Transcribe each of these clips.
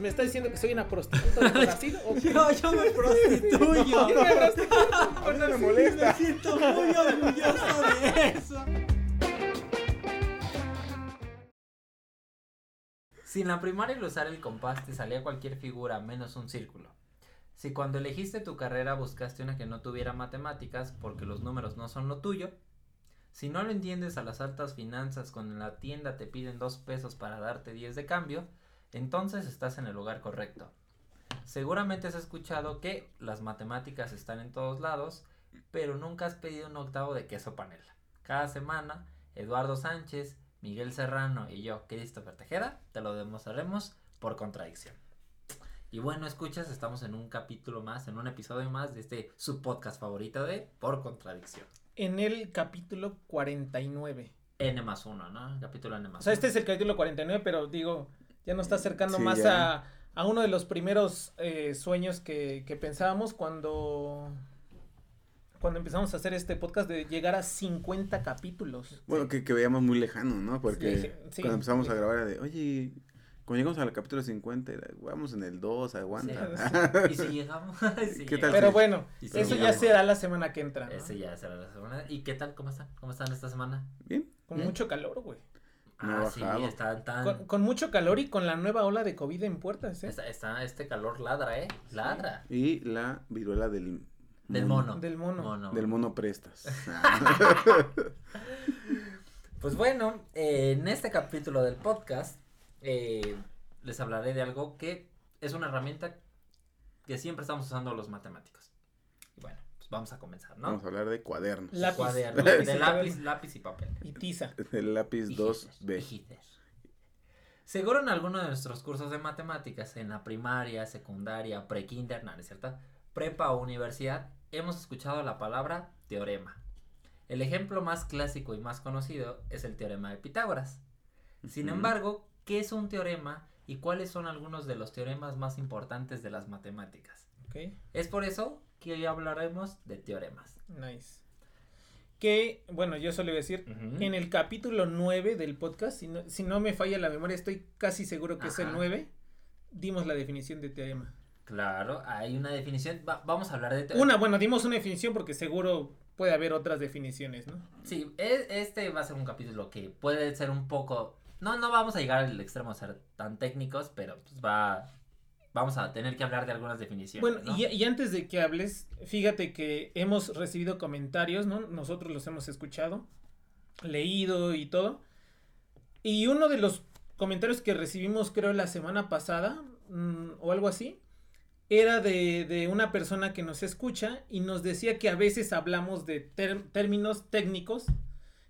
¿Me está diciendo que soy una prostituta de Brasil? ¿O qué? yo, yo me prostituyo. Yo me no me molesta. Me siento muy orgulloso de eso. Si en la primaria al usar el compás te salía cualquier figura menos un círculo. Si cuando elegiste tu carrera buscaste una que no tuviera matemáticas porque los números no son lo tuyo. Si no lo entiendes a las altas finanzas cuando en la tienda te piden dos pesos para darte 10 de cambio, entonces estás en el lugar correcto. Seguramente has escuchado que las matemáticas están en todos lados, pero nunca has pedido un octavo de queso panela. Cada semana, Eduardo Sánchez, Miguel Serrano y yo, Christopher Tejeda, te lo demostraremos por contradicción. Y bueno, escuchas, estamos en un capítulo más, en un episodio más de este subpodcast favorito de Por Contradicción. En el capítulo 49. N más 1, ¿no? Capítulo N más O sea, este 1. es el capítulo 49, pero digo, ya nos está acercando Sí, más a, a uno de los primeros eh, sueños que, que pensábamos cuando, cuando empezamos a hacer este podcast de llegar a 50 capítulos. Bueno, que, que veíamos muy lejano, ¿no? Porque Sí, sí, cuando empezamos sí. a grabar era de, oye, cuando llegamos al capítulo 50, era, vamos en el 2, aguanta. Y si llegamos. ¿Qué tal? Pero bueno, si eso ya será la semana que entra. ¿no? Ese ya será la semana. ¿Y qué tal? ¿Cómo están? ¿Cómo están esta semana? Bien. Con mucho calor, güey. No ah, sí, están tan. Con, con mucho calor y con la nueva ola de COVID en puertas, ¿eh? Está, está este calor ladra, ¿eh? Ladra. Y la viruela del Del mono. Del mono. Del mono prestas. Pues bueno, eh, en este capítulo del podcast eh, les hablaré de algo que es una herramienta que siempre estamos usando los matemáticos. Y bueno, vamos a comenzar, ¿no? Vamos a hablar de cuadernos. Lápiz. Cuadernos, Lápiz de lápiz, lápiz y papel. Y tiza. El lápiz Hijites, 2B. hijites. Seguro en alguno de nuestros cursos de matemáticas, en la primaria, secundaria, pre-kinder, no, no es cierto, prepa o universidad, hemos escuchado la palabra teorema. El ejemplo más clásico y más conocido es el teorema de Pitágoras. Sin embargo, ¿qué es un teorema y cuáles son algunos de los teoremas más importantes de las matemáticas? Ok. Es por eso que hoy hablaremos de teoremas. Nice. Que, bueno, yo solo iba a decir, Ujú. en el capítulo 9 del podcast, si no, si no me falla la memoria, estoy casi seguro que es el Ajá. 9, dimos la definición de teorema. Claro, hay una definición. va- vamos a hablar de teorema. Una, bueno, dimos una definición porque seguro puede haber otras definiciones, ¿no? Sí, este va a ser un capítulo que puede ser un poco. No, no vamos a llegar al extremo a ser tan técnicos, pero pues va. Vamos a tener que hablar de algunas definiciones. Bueno, ¿no? y, y antes de que hables, fíjate que hemos recibido comentarios, ¿no? Nosotros los hemos escuchado, leído y todo. Y uno de los comentarios que recibimos, creo, la semana pasada, mm, o algo así, era de, de una persona que nos escucha y nos decía que a veces hablamos de términos técnicos,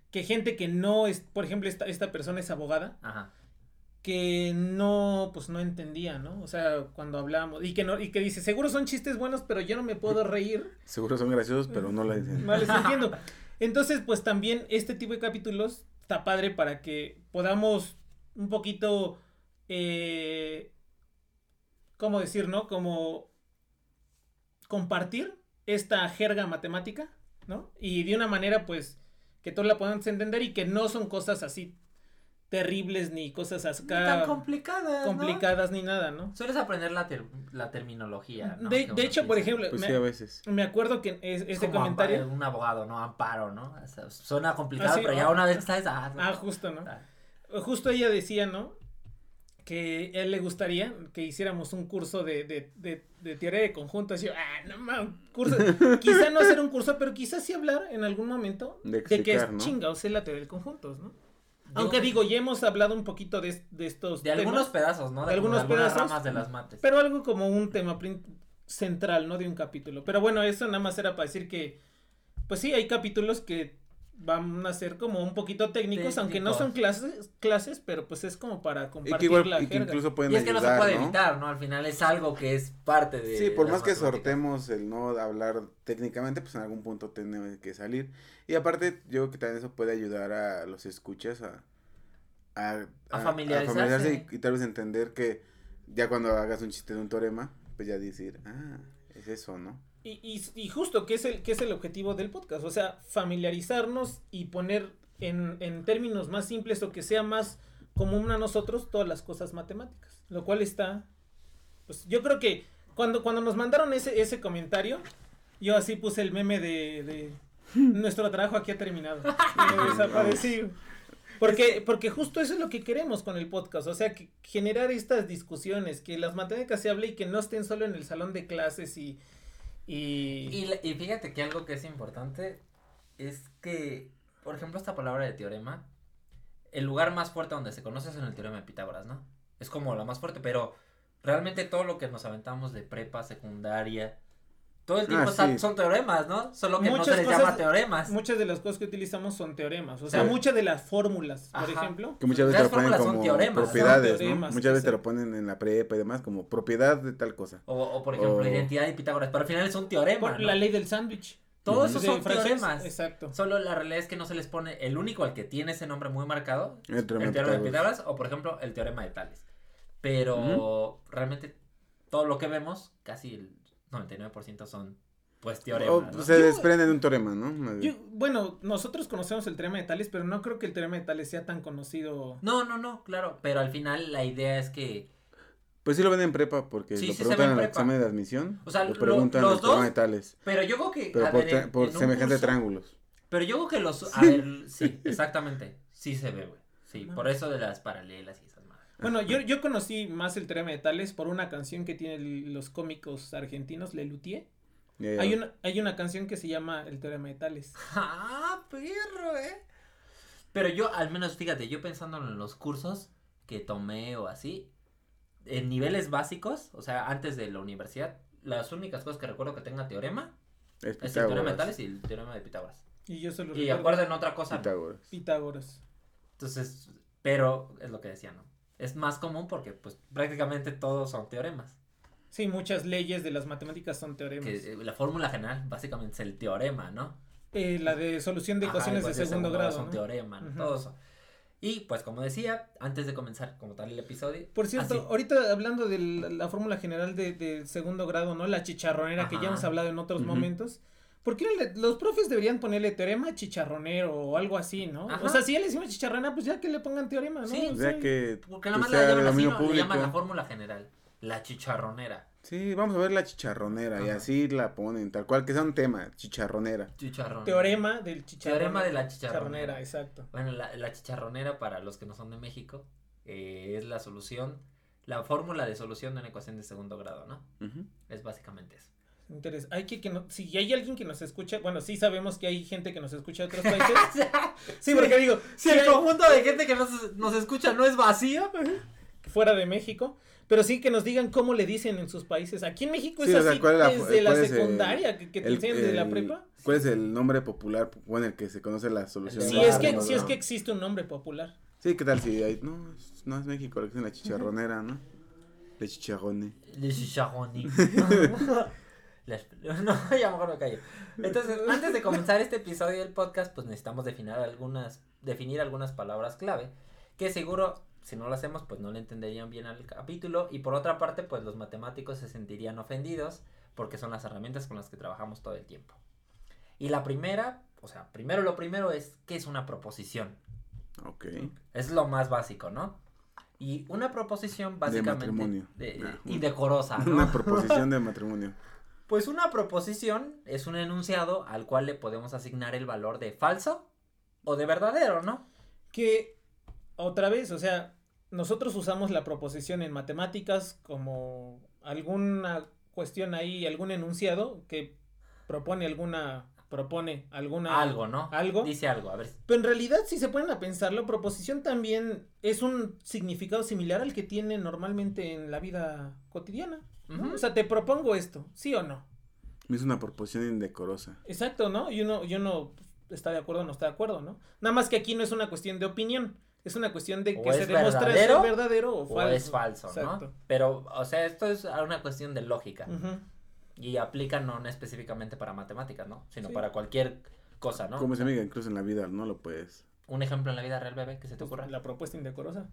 que gente que no es, por ejemplo, esta, esta persona es abogada, Ajá. Que no, pues no entendía, ¿no? O sea, cuando hablamos, y que no, y que dice, seguro son chistes buenos, pero yo no me puedo reír, Seguro son graciosos, pero no la dicen. no les entiendo. Entonces, pues también este tipo de capítulos está padre para que podamos un poquito, eh, ¿cómo decir, no? Como compartir esta jerga matemática, ¿no? Y de una manera, pues, que todos la podamos entender y que no son cosas así terribles ni cosas acá tan complicadas. ¿no? complicadas ni nada, ¿no? Sueles aprender la, ter- la terminología. ¿no? De, de hecho, por ejemplo, Pues me, sí, a veces. me acuerdo que es- Es este como comentario... un abogado, ¿no? Amparo, ¿no? O sea, suena complicado, Ah, sí, pero ya ah. una vez que sabes. Ah, Ah, justo, ¿no? ah, Justo ella decía, ¿no? Que él le gustaría que hiciéramos un curso de, de, de, de teoría de conjuntos. Y yo, ah, no mames, curso. quizá no hacer un curso, pero quizás sí hablar en algún momento De que es explicar, ¿no? chingados es la teoría de conjuntos, ¿no? Aunque digo, ya hemos hablado un poquito de, de estos De temas, algunos pedazos, ¿no? de algunos algunas pedazos, ramas de las mates. pero algo como un tema central, ¿no? De un capítulo. Pero bueno, eso nada más era para decir que, pues sí, hay capítulos que van a ser como un poquito técnicos, aunque no son clases, clases, pero pues es como para compartir y que igual, la y que incluso pueden y es que ayudar, no se puede ¿no? evitar, ¿no? Al final es algo que es parte de Sí, por más que sortemos el no hablar técnicamente, pues en algún punto tiene que salir. Y aparte, yo creo que también eso puede ayudar a los escuchas a, a, A familiarizarse. familiarizarse y, y tal vez entender que ya cuando hagas un chiste de un teorema, pues ya decir, ah, es eso, ¿no? Y, y, y justo, que es, el, que es el objetivo del podcast, o sea, familiarizarnos y poner en, en términos más simples o que sea más común a nosotros todas las cosas matemáticas, lo cual está, pues yo creo que cuando, cuando nos mandaron ese, ese comentario, yo así puse el meme de, de nuestro trabajo aquí ha terminado, me desaparecí. Porque, porque justo eso es lo que queremos con el podcast, o sea, que generar estas discusiones, que las matemáticas se hable y que no estén solo en el salón de clases y... y... Y, fíjate que algo que es importante es que, por ejemplo, esta palabra de teorema, el lugar más fuerte donde se conoce es en el teorema de Pitágoras, ¿no? Es como la más fuerte, pero realmente todo lo que nos aventamos de prepa, secundaria, todo el tiempo Ah, está- sí. son teoremas, ¿no? Solo que no Muchas se les cosas- llama teoremas. Muchas de las cosas que utilizamos son teoremas, o sea, Sí. muchas de las fórmulas, por Ajá. ejemplo. Que muchas veces Las te lo ponen como teoremas. propiedades, teoremas, ¿no? Muchas veces te lo ponen en la prepa y demás como propiedad de tal cosa. O, o, por ejemplo, O- identidad de Pitágoras, pero al final es un teorema, Por ¿no? la ley del sándwich. Todo Ujú. eso de son francés, teoremas. Exacto. Solo la realidad es que no se les pone el único al que tiene ese nombre muy marcado, El el teorema de teorema de Pitágoras. Pitágoras o por ejemplo el teorema de Tales. Pero realmente todo lo que vemos, casi el 99% son pues teoremas. O ¿no? pues, se Yo- desprende de un teorema, ¿no? Yo- bueno, nosotros conocemos el teorema de Tales, pero no creo que el teorema de Tales sea tan conocido. No, no, no, claro, pero al final la idea es que Pues sí lo ven en prepa porque Sí, lo sí se preguntan ve en en el examen de admisión. O sea, lo lo- preguntan los el teorema dos- de tales. pero yo creo que Pero a por, ver, tra- en- por en un semejante curso- triángulos. Pero yo creo que los a ver, sí, exactamente. Sí se ve, güey. Sí, No. por eso de las paralelas y. Bueno, yo, yo conocí más el teorema de Tales por una canción que tienen los cómicos argentinos, Lelutier. Ya. Hay una, hay una canción que se llama El teorema de Tales. Ah, perro, eh. Pero yo, al menos, fíjate, yo pensando en los cursos que tomé o así, en niveles básicos, o sea, antes de la universidad, las únicas cosas que recuerdo que tenga teorema Es es el teorema de. Tales y el teorema de Pitágoras. Y yo solo Y recuerdo acuerden otra cosa. Pitágoras. Pitágoras. Entonces, pero es lo que decía, ¿no? Es más común porque, pues, prácticamente todos son teoremas. Sí, muchas leyes de las matemáticas son teoremas. Que eh, la fórmula general básicamente es el teorema, ¿no? Eh, la de solución de ecuaciones de segundo grado. Es un ¿no? teorema, eso. Y pues como decía, antes de comenzar como tal el episodio. Por cierto, así- ahorita hablando de la, la fórmula general de, de segundo grado, ¿no? La chicharronera que ya hemos hablado en otros momentos. ¿Por qué no los profes deberían ponerle teorema chicharronero o algo así, ¿no? Ajá. O sea, si ya le decimos chicharrona, pues ya que le pongan teorema, ¿no? Sí. O sea, que porque nada más la llaman así. Le llaman la fórmula general. La chicharronera. Sí, vamos a ver la chicharronera y así la ponen, tal cual que sea un tema, chicharronera. Chicharronera. Teorema del chicharrón. Teorema de la chicharronera. exacto. Bueno, la, la chicharronera, para los que no son de México, eh, es la solución, la fórmula de solución de una ecuación de segundo grado, ¿no? Es básicamente eso. Interés. Hay que, que no, si hay alguien que nos escucha, bueno, sí sabemos que hay gente que nos escucha de otros países. sí, porque digo, si sí el hay- conjunto de gente que nos, nos escucha no es vacío, fuera de México, pero sí que nos digan cómo le dicen en sus países. Aquí en México Sí, es o sea, así ¿cuál es la- desde la el- secundaria que, que te El- enseñan de la prepa. ¿Cuál es el nombre popular bueno, el que se conoce la solución? Sí, de es que, ¿no? sí es que existe un nombre popular. Sí, ¿qué tal si hay? No, es, no es México, lo que es la chicharronera, ¿no? La chicharrone. Le chicharroní. Les- No, ya mejor me callo. Entonces, antes de comenzar este episodio del podcast, pues necesitamos definir algunas, definir algunas palabras clave, que seguro, si no lo hacemos, pues no le entenderían bien al capítulo, y por otra parte, pues los matemáticos se sentirían ofendidos, porque son las herramientas con las que trabajamos todo el tiempo. Y la primera, o sea, primero lo primero es, ¿qué es una proposición? Ok. Es lo más básico, ¿no? Y una proposición básicamente... matrimonio. de- Ah, y decorosa, ¿no? Una proposición de matrimonio. Pues una proposición es un enunciado al cual le podemos asignar el valor de falso o de verdadero, ¿no? Que, otra vez, o sea, nosotros usamos la proposición en matemáticas como alguna cuestión ahí, algún enunciado que propone alguna, propone alguna... Algo, ¿no? algo. Dice algo, a ver. Pero en realidad, si se ponen a pensarlo, proposición también es un significado similar al que tiene normalmente en la vida cotidiana. O sea, te propongo esto, ¿sí o no? Es una proposición indecorosa. Exacto, ¿no? Y uno, y uno está de acuerdo o no está de acuerdo, ¿no? Nada más que aquí no es una cuestión de opinión, es una cuestión de O que es se demuestre verdadero, ser verdadero o O falso. es falso, Exacto. ¿no? Pero, o sea, esto es una cuestión de lógica. Y aplica no específicamente para matemáticas, ¿no? Sino Sí. para cualquier cosa, ¿no? Como se amiga, incluso en la vida no lo puedes. Un ejemplo en la vida real, bebé, que se te ocurra. La propuesta indecorosa.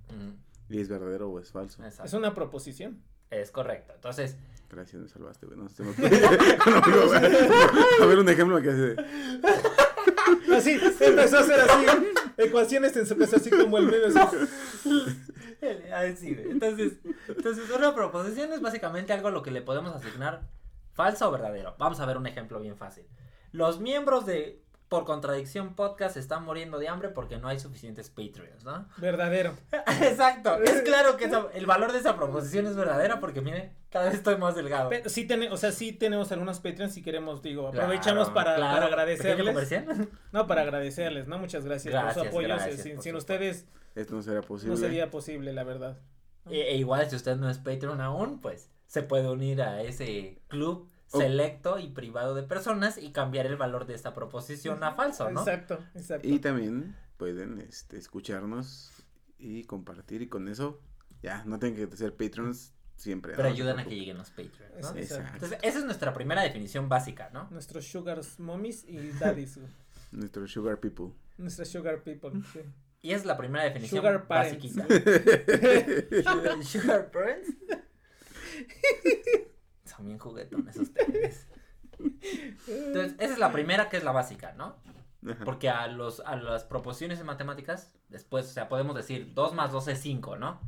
Y es verdadero o es falso. exacto. Es una proposición. Es correcto. Entonces, Gracias, me salvaste, güey. No, se me a ver, un ejemplo que hace. Así, empezó a hacer así, ecuaciones casa, así como el meme. así. Entonces, entonces una proposición es básicamente algo a lo que le podemos asignar falso o verdadero. Vamos a ver un ejemplo bien fácil. Los miembros de Por Contradicción Podcast están muriendo de hambre porque no hay suficientes Patreons, ¿no? Verdadero. Exacto. Es claro que esa- el valor de esa proposición es verdadera porque, mire, cada vez estoy más delgado. Pero sí, ten- o sea, sí tenemos algunos Patreons si queremos, digo, Claro, aprovechamos para, claro. para ¿Pequeño agradecerles. comercial? No, para agradecerles, ¿no? Muchas gracias, por Gracias, su apoyo. gracias, sin por ustedes Esto no será posible. no sería posible, la verdad. E, e igual, si usted no es Patreon aún, pues se puede unir a ese club. Selecto y privado de personas y cambiar el valor de esta proposición a falso, ¿no? Exacto, exacto. Y también pueden este, escucharnos y compartir. Y con eso, ya, no tienen que ser patrons siempre. Pero ayudan a que lleguen los Patreons, ¿no? Exacto. Entonces, esa es nuestra primera definición básica, ¿no? Nuestros sugars mommies y daddies. güey. Nuestro sugar people. Nuestros sugar people. sí. Y es la primera definición Sugar parents. basiquita. Sugar, sugar parents. Son bien juguetones ustedes. Entonces, esa es la primera que es la básica, ¿no? Ajá. Porque a los a las proposiciones en matemáticas, después, o sea, podemos decir 2 más 2 es 5, ¿no?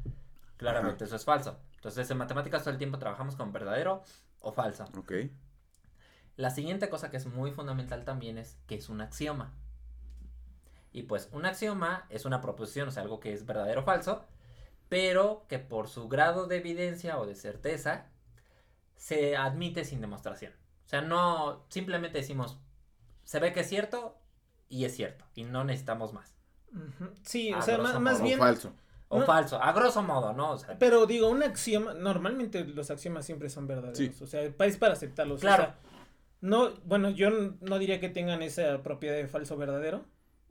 Claramente eso es falso. Entonces, en matemáticas todo el tiempo trabajamos con verdadero o falso. Ok. La siguiente cosa que es muy fundamental también es que es un axioma. Y pues un axioma es una proposición, o sea, algo que es verdadero o falso, pero que por su grado de evidencia o de certeza se admite sin demostración. O sea, no simplemente decimos, se ve que es cierto y es cierto, y no necesitamos más. Sí, A o sea, más, modo, O bien. falso. O No. falso, a grosso modo, ¿no? O sea, Pero digo, un axioma, normalmente los axiomas siempre son verdaderos. Sí. O sea, es para aceptarlos. o Claro. sea, no, bueno, yo no diría que tengan esa propiedad de falso verdadero.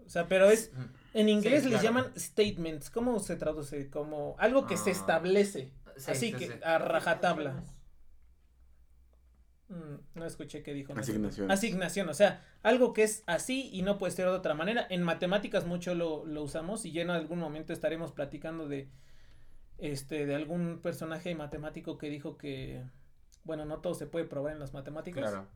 O sea, pero es, en inglés Sí, les claro. llaman statements. ¿Cómo se traduce? Como algo que se Ah. establece. Sí, Así sí, que, sí. a rajatabla. Mm, no escuché qué dijo. no sé. Asignación. Asignación, o sea, algo que es así y no puede ser de otra manera. En matemáticas mucho lo, lo usamos y ya en algún momento estaremos platicando de este de algún personaje matemático que dijo que bueno, no todo se puede probar en las matemáticas, Claro.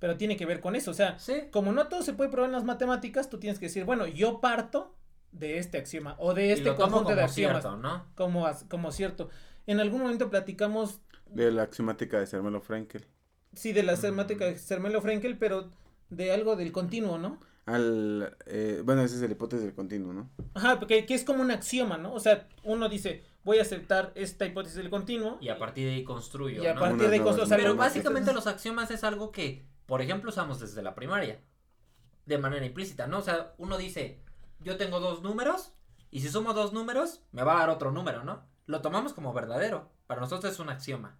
pero tiene que ver con eso, o sea, Sí. como no todo se puede probar en las matemáticas, tú tienes que decir, bueno, yo parto de este axioma o de este conjunto de axiomas cierto, ¿no? como como cierto. En algún momento platicamos De la axiomática de Sermelo Frankel. Sí de la semática de Sermelo Frenkel, pero de algo del continuo, ¿no? Al, eh, bueno, esa es la hipótesis del continuo, ¿no? Ajá, porque que es como un axioma, ¿no? O sea, uno dice, voy a aceptar esta hipótesis del continuo. Y a partir de ahí construyo, y a ¿no? partir Unas de nuevas cosas. o sea, Pero básicamente los axiomas es algo que, por ejemplo, usamos desde la primaria. De manera implícita, ¿no? O sea, uno dice, yo tengo dos números, y si sumo dos números, me va a dar otro número, ¿no? Lo tomamos como verdadero. Para nosotros es un axioma.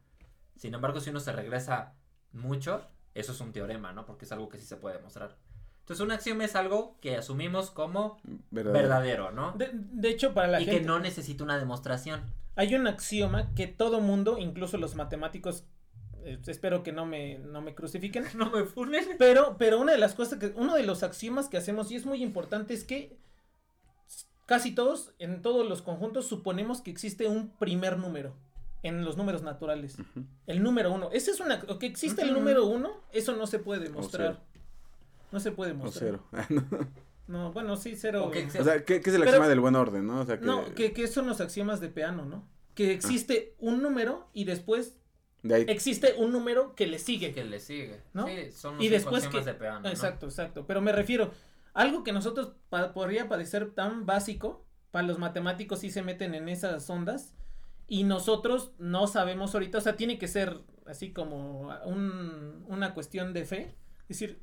Sin embargo, si uno se regresa mucho, eso es un teorema, ¿no? Porque es algo que sí se puede demostrar. Entonces, un axioma es algo que asumimos como Verdadero. verdadero, ¿no? De, de hecho, para la y gente que no necesita una demostración. hay un axioma que todo mundo, incluso los matemáticos, eh, espero que no me, no me crucifiquen, No me funen. pero, pero una de las cosas que, uno de los axiomas que hacemos y es muy importante es que casi todos, en todos los conjuntos, suponemos que existe un primer número en los números naturales. El número uno. Ese es una. Que existe el número uno, eso no se puede demostrar. cero. No se puede O mostrar. cero. Ah, no. No, bueno, sí, cero. O que O sea, ¿qué, qué es el Pero- axioma del buen orden, no? O sea, que... No, que, que son los axiomas de Peano, ¿no? Que existe un número y después De ahí... existe un número que le sigue. Que le sigue. ¿No? Sí, son los Y después axiomas que- de Peano, ¿no? Exacto, exacto. Pero me refiero, algo que nosotros pa- podría parecer tan básico, para los matemáticos sí se meten en esas ondas, y nosotros no sabemos ahorita, o sea, tiene que ser así como un- una cuestión de fe. Es decir,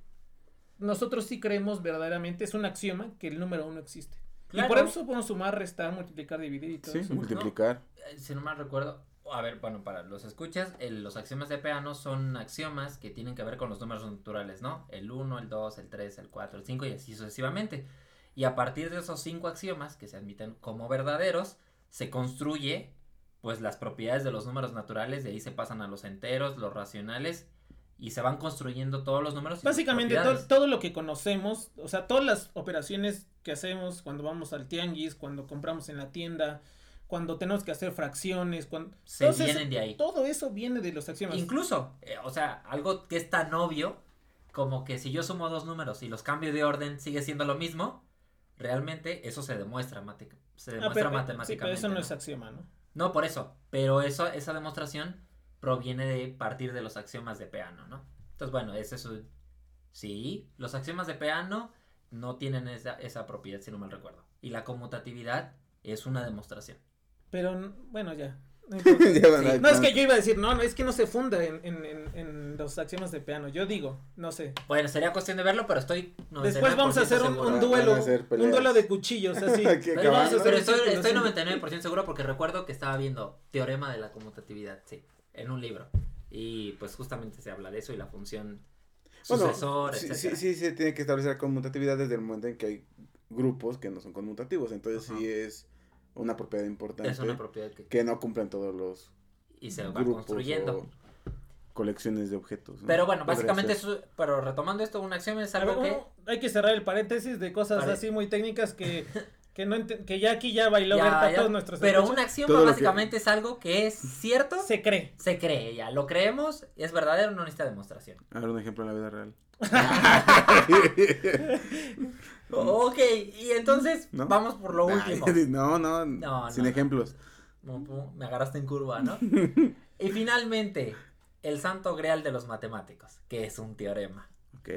nosotros sí creemos verdaderamente, es un axioma que el número uno existe. Claro. Y por eso podemos sumar, restar, multiplicar, dividir y todo Sí, eso. multiplicar. Eh, Si no mal recuerdo, a ver, bueno, para los escuchas, el- los axiomas de Peano son axiomas que tienen que ver con los números naturales, ¿no? El 1, el 2, el 3, el 4, el 5 y así sucesivamente. Y a partir de esos cinco axiomas que se admiten como verdaderos, se construye pues las propiedades de los números naturales, de ahí se pasan a los enteros, los racionales y se van construyendo todos los números. Básicamente to- propiedades. todo lo que conocemos, o sea, todas las operaciones que hacemos cuando vamos al tianguis, cuando compramos en la tienda, cuando tenemos que hacer fracciones, cuando se todo vienen de ahí. todo eso viene de los axiomas. Incluso, eh, o sea, algo que es tan obvio como que si yo sumo dos números y los cambio de orden sigue siendo lo mismo, realmente eso se demuestra, mate- se Ah, sí, matemáticamente. pero eso no, ¿no? es axioma, ¿no? No, por eso, pero esa demostración proviene de partir de los axiomas de Peano, ¿no? Entonces, bueno, ese es un... Sí, los axiomas de Peano no tienen esa, esa propiedad, si no mal recuerdo. Y la conmutatividad es una demostración. Pero bueno, ya. No, Sí. es que yo iba a decir, no, no, es que no se funda en, en, en, en los axiomas de piano. Yo digo, no sé. Bueno, sería cuestión de verlo, pero estoy... Después vamos a hacer un, 99% un seguro. duelo, hacer un duelo de cuchillos, así. Pero, vamos a pero estoy, estoy círculo, 99% seguro porque recuerdo que estaba viendo Teorema de la conmutatividad, sí, en un libro. Y pues justamente se habla de eso y la función Bueno, sucesor, sí, etcétera. sí, sí, se tiene que establecer la conmutatividad desde el momento en que hay grupos que no son conmutativos. Entonces Ajá. sí es una propiedad importante Es una propiedad que, que no cumplen todos los y se va grupos construyendo. o colecciones de objetos. ¿no? Pero bueno, básicamente eso, pero retomando esto, un axioma es algo que hay que cerrar el paréntesis de cosas Pare- así muy técnicas que, que, no ente- que ya aquí ya bailó ya- Berta ya- todos nuestros pero escuchas. un axioma Todo lo que- básicamente es algo que es cierto, se, se cree. cree ya, lo creemos, es verdadero, no necesita demostración. A ver, un ejemplo en la vida real. ok, y entonces ¿No? vamos por lo último. no, no, No, sin no. ejemplos. Me agarraste en curva, ¿no? y finalmente, el santo grial de los matemáticos, que es un teorema. Ok.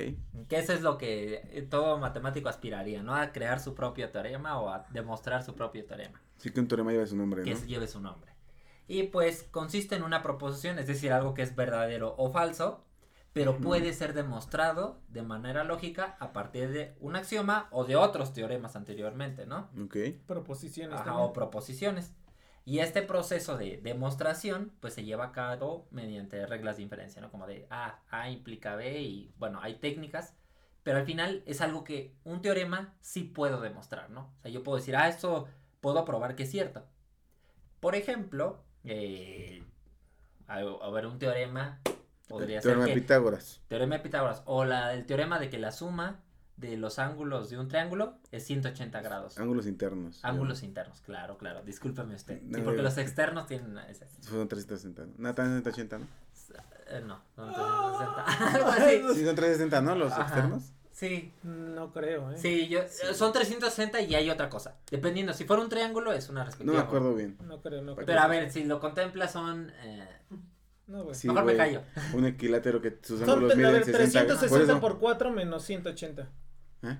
Que eso es lo que eh, todo matemático aspiraría, ¿no? A crear su propio teorema o a demostrar su propio teorema, Sí que un teorema lleva su nombre, que ¿no? es- lleve su nombre. Y pues consiste en una proposición, es decir, algo que es verdadero o falso, pero puede ser demostrado de manera lógica a partir de un axioma o de otros teoremas anteriormente, ¿no? Ok. Proposiciones. Ajá, también. o proposiciones. Y este proceso de demostración, pues se lleva a cabo mediante reglas de inferencia, ¿no? Como de A, A implica B y, bueno, hay técnicas, pero al final es algo que un teorema sí puedo demostrar, ¿no? O sea, yo puedo decir, ah, esto puedo probar que es cierto. Por ejemplo, eh, a, a ver, un teorema podría ser Teorema de. Pitágoras. Teorema de Pitágoras, o la, el teorema de que la suma de los ángulos de un triángulo es 180 grados. Ángulos internos. Ángulos internos, claro, claro. Discúlpeme usted. No, Sí, porque no. los externos tienen ese. Son 360. ¿no? No, también 180, ¿no? eh, no, son 360. Algo así. Sí, son 360, ¿no? Los Ajá. externos. Sí, No creo, ¿eh? sí, yo, son 360 y hay otra cosa. Dependiendo, si fuera un triángulo es una No respectiva. me acuerdo bien. No creo, no creo. Pero a ver, si lo contempla son. eh, No, güey. Sí, mejor me callo. Un equilátero que sus Son, ángulos a miden ver, 60. 360 por por, eso. 4 menos 180. ¿Eh?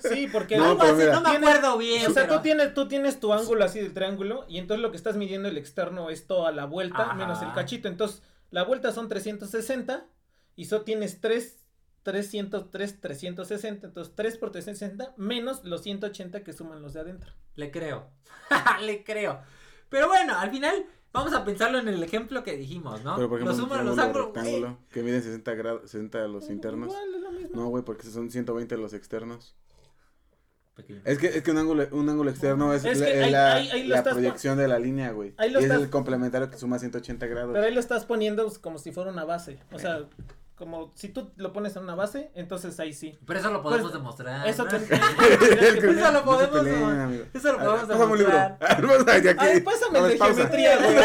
Sí, porque No, Algo pero así, mira. no me acuerdo bien. o sea, pero- tú tienes, tú tienes tu ángulo así del triángulo y entonces lo que estás midiendo el externo es toda la vuelta Ajá. menos el cachito. Entonces, la vuelta son 360 y solo tienes 3, 303, 360. Entonces, 3 por 360 menos los 180 que suman los de adentro. Le creo. Le creo. Pero bueno, al final vamos a pensarlo en el ejemplo que dijimos, ¿no? Pero por ejemplo, los suman ángulos. rectángulo que mide 60 grados, 60 los internos. Igual, es lo mismo. No, güey, porque son 120 los externos. Pequeño. Es que, es que un ángulo, un ángulo externo es, Es la, que es ahí- la, ahí- ahí lo la estás pon- proyección de la línea, güey. Ahí lo Y es el complementario que suma 180 grados. Pero ahí lo estás poniendo como si fuera una base. O sea, como si tú lo pones en una base, entonces ahí sí. Pero eso lo podemos Pues, demostrar. Eso ¿no? te- Eso lo No podemos peleen, demostrar. amigo. Eso lo ver, podemos Pásame un libro. demostrar. Ay, pásame el de geometría, güey.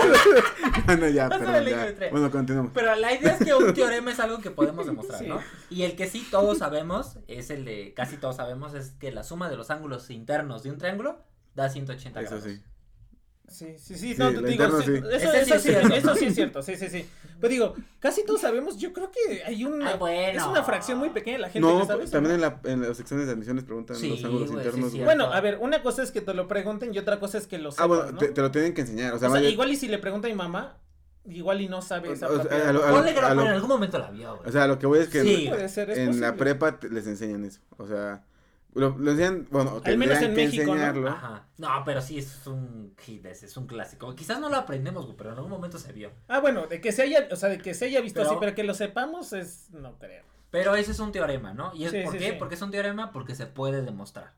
Bueno, ya, Pásame ya. geometría. Bueno, continuamos. Pero la idea es que un teorema es algo que podemos demostrar, Sí. ¿no? Y el que sí todos sabemos, es el de casi todos sabemos, es que la suma de los ángulos internos de un triángulo da 180 Eso grados. sí. Sí, sí, sí, Sí, no, te digo, interno sí. Eso, Ese sí eso es sí, cierto. eso sí es cierto, sí, sí, sí. Pero digo, casi todos sabemos, yo creo que hay una, Ay, bueno. es una fracción muy pequeña de la gente No, que sabe eso, también en, la, en las secciones de admisiones preguntan Sí, los ángulos internos. sí. Bueno, a ver, una cosa es que te lo pregunten y otra cosa es que lo sepas, ah, bueno, ¿no? te, te lo tienen que enseñar. O sea, O sea, vaya- igual y si le pregunta a mi mamá, igual y no sabe esa O sea, a lo- a lo- Ponle que no, a pero lo- en algún momento la vio, o sea, lo que voy es que Sí. Puede ser, es en la prepa te- les enseñan eso. O sea, Lo, lo enseñan, bueno, Al menos en que México, ¿no? Ajá. No, pero sí es un hit, es un clásico. Quizás no lo aprendemos, güey, pero en algún momento se vio. Ah, bueno, de que se haya, o sea, de que se haya visto Pero- así, pero que lo sepamos es, no creo. Pero ese es un teorema, ¿no? ¿Y es Sí, por sí, qué? sí. Porque es un teorema porque se puede demostrar.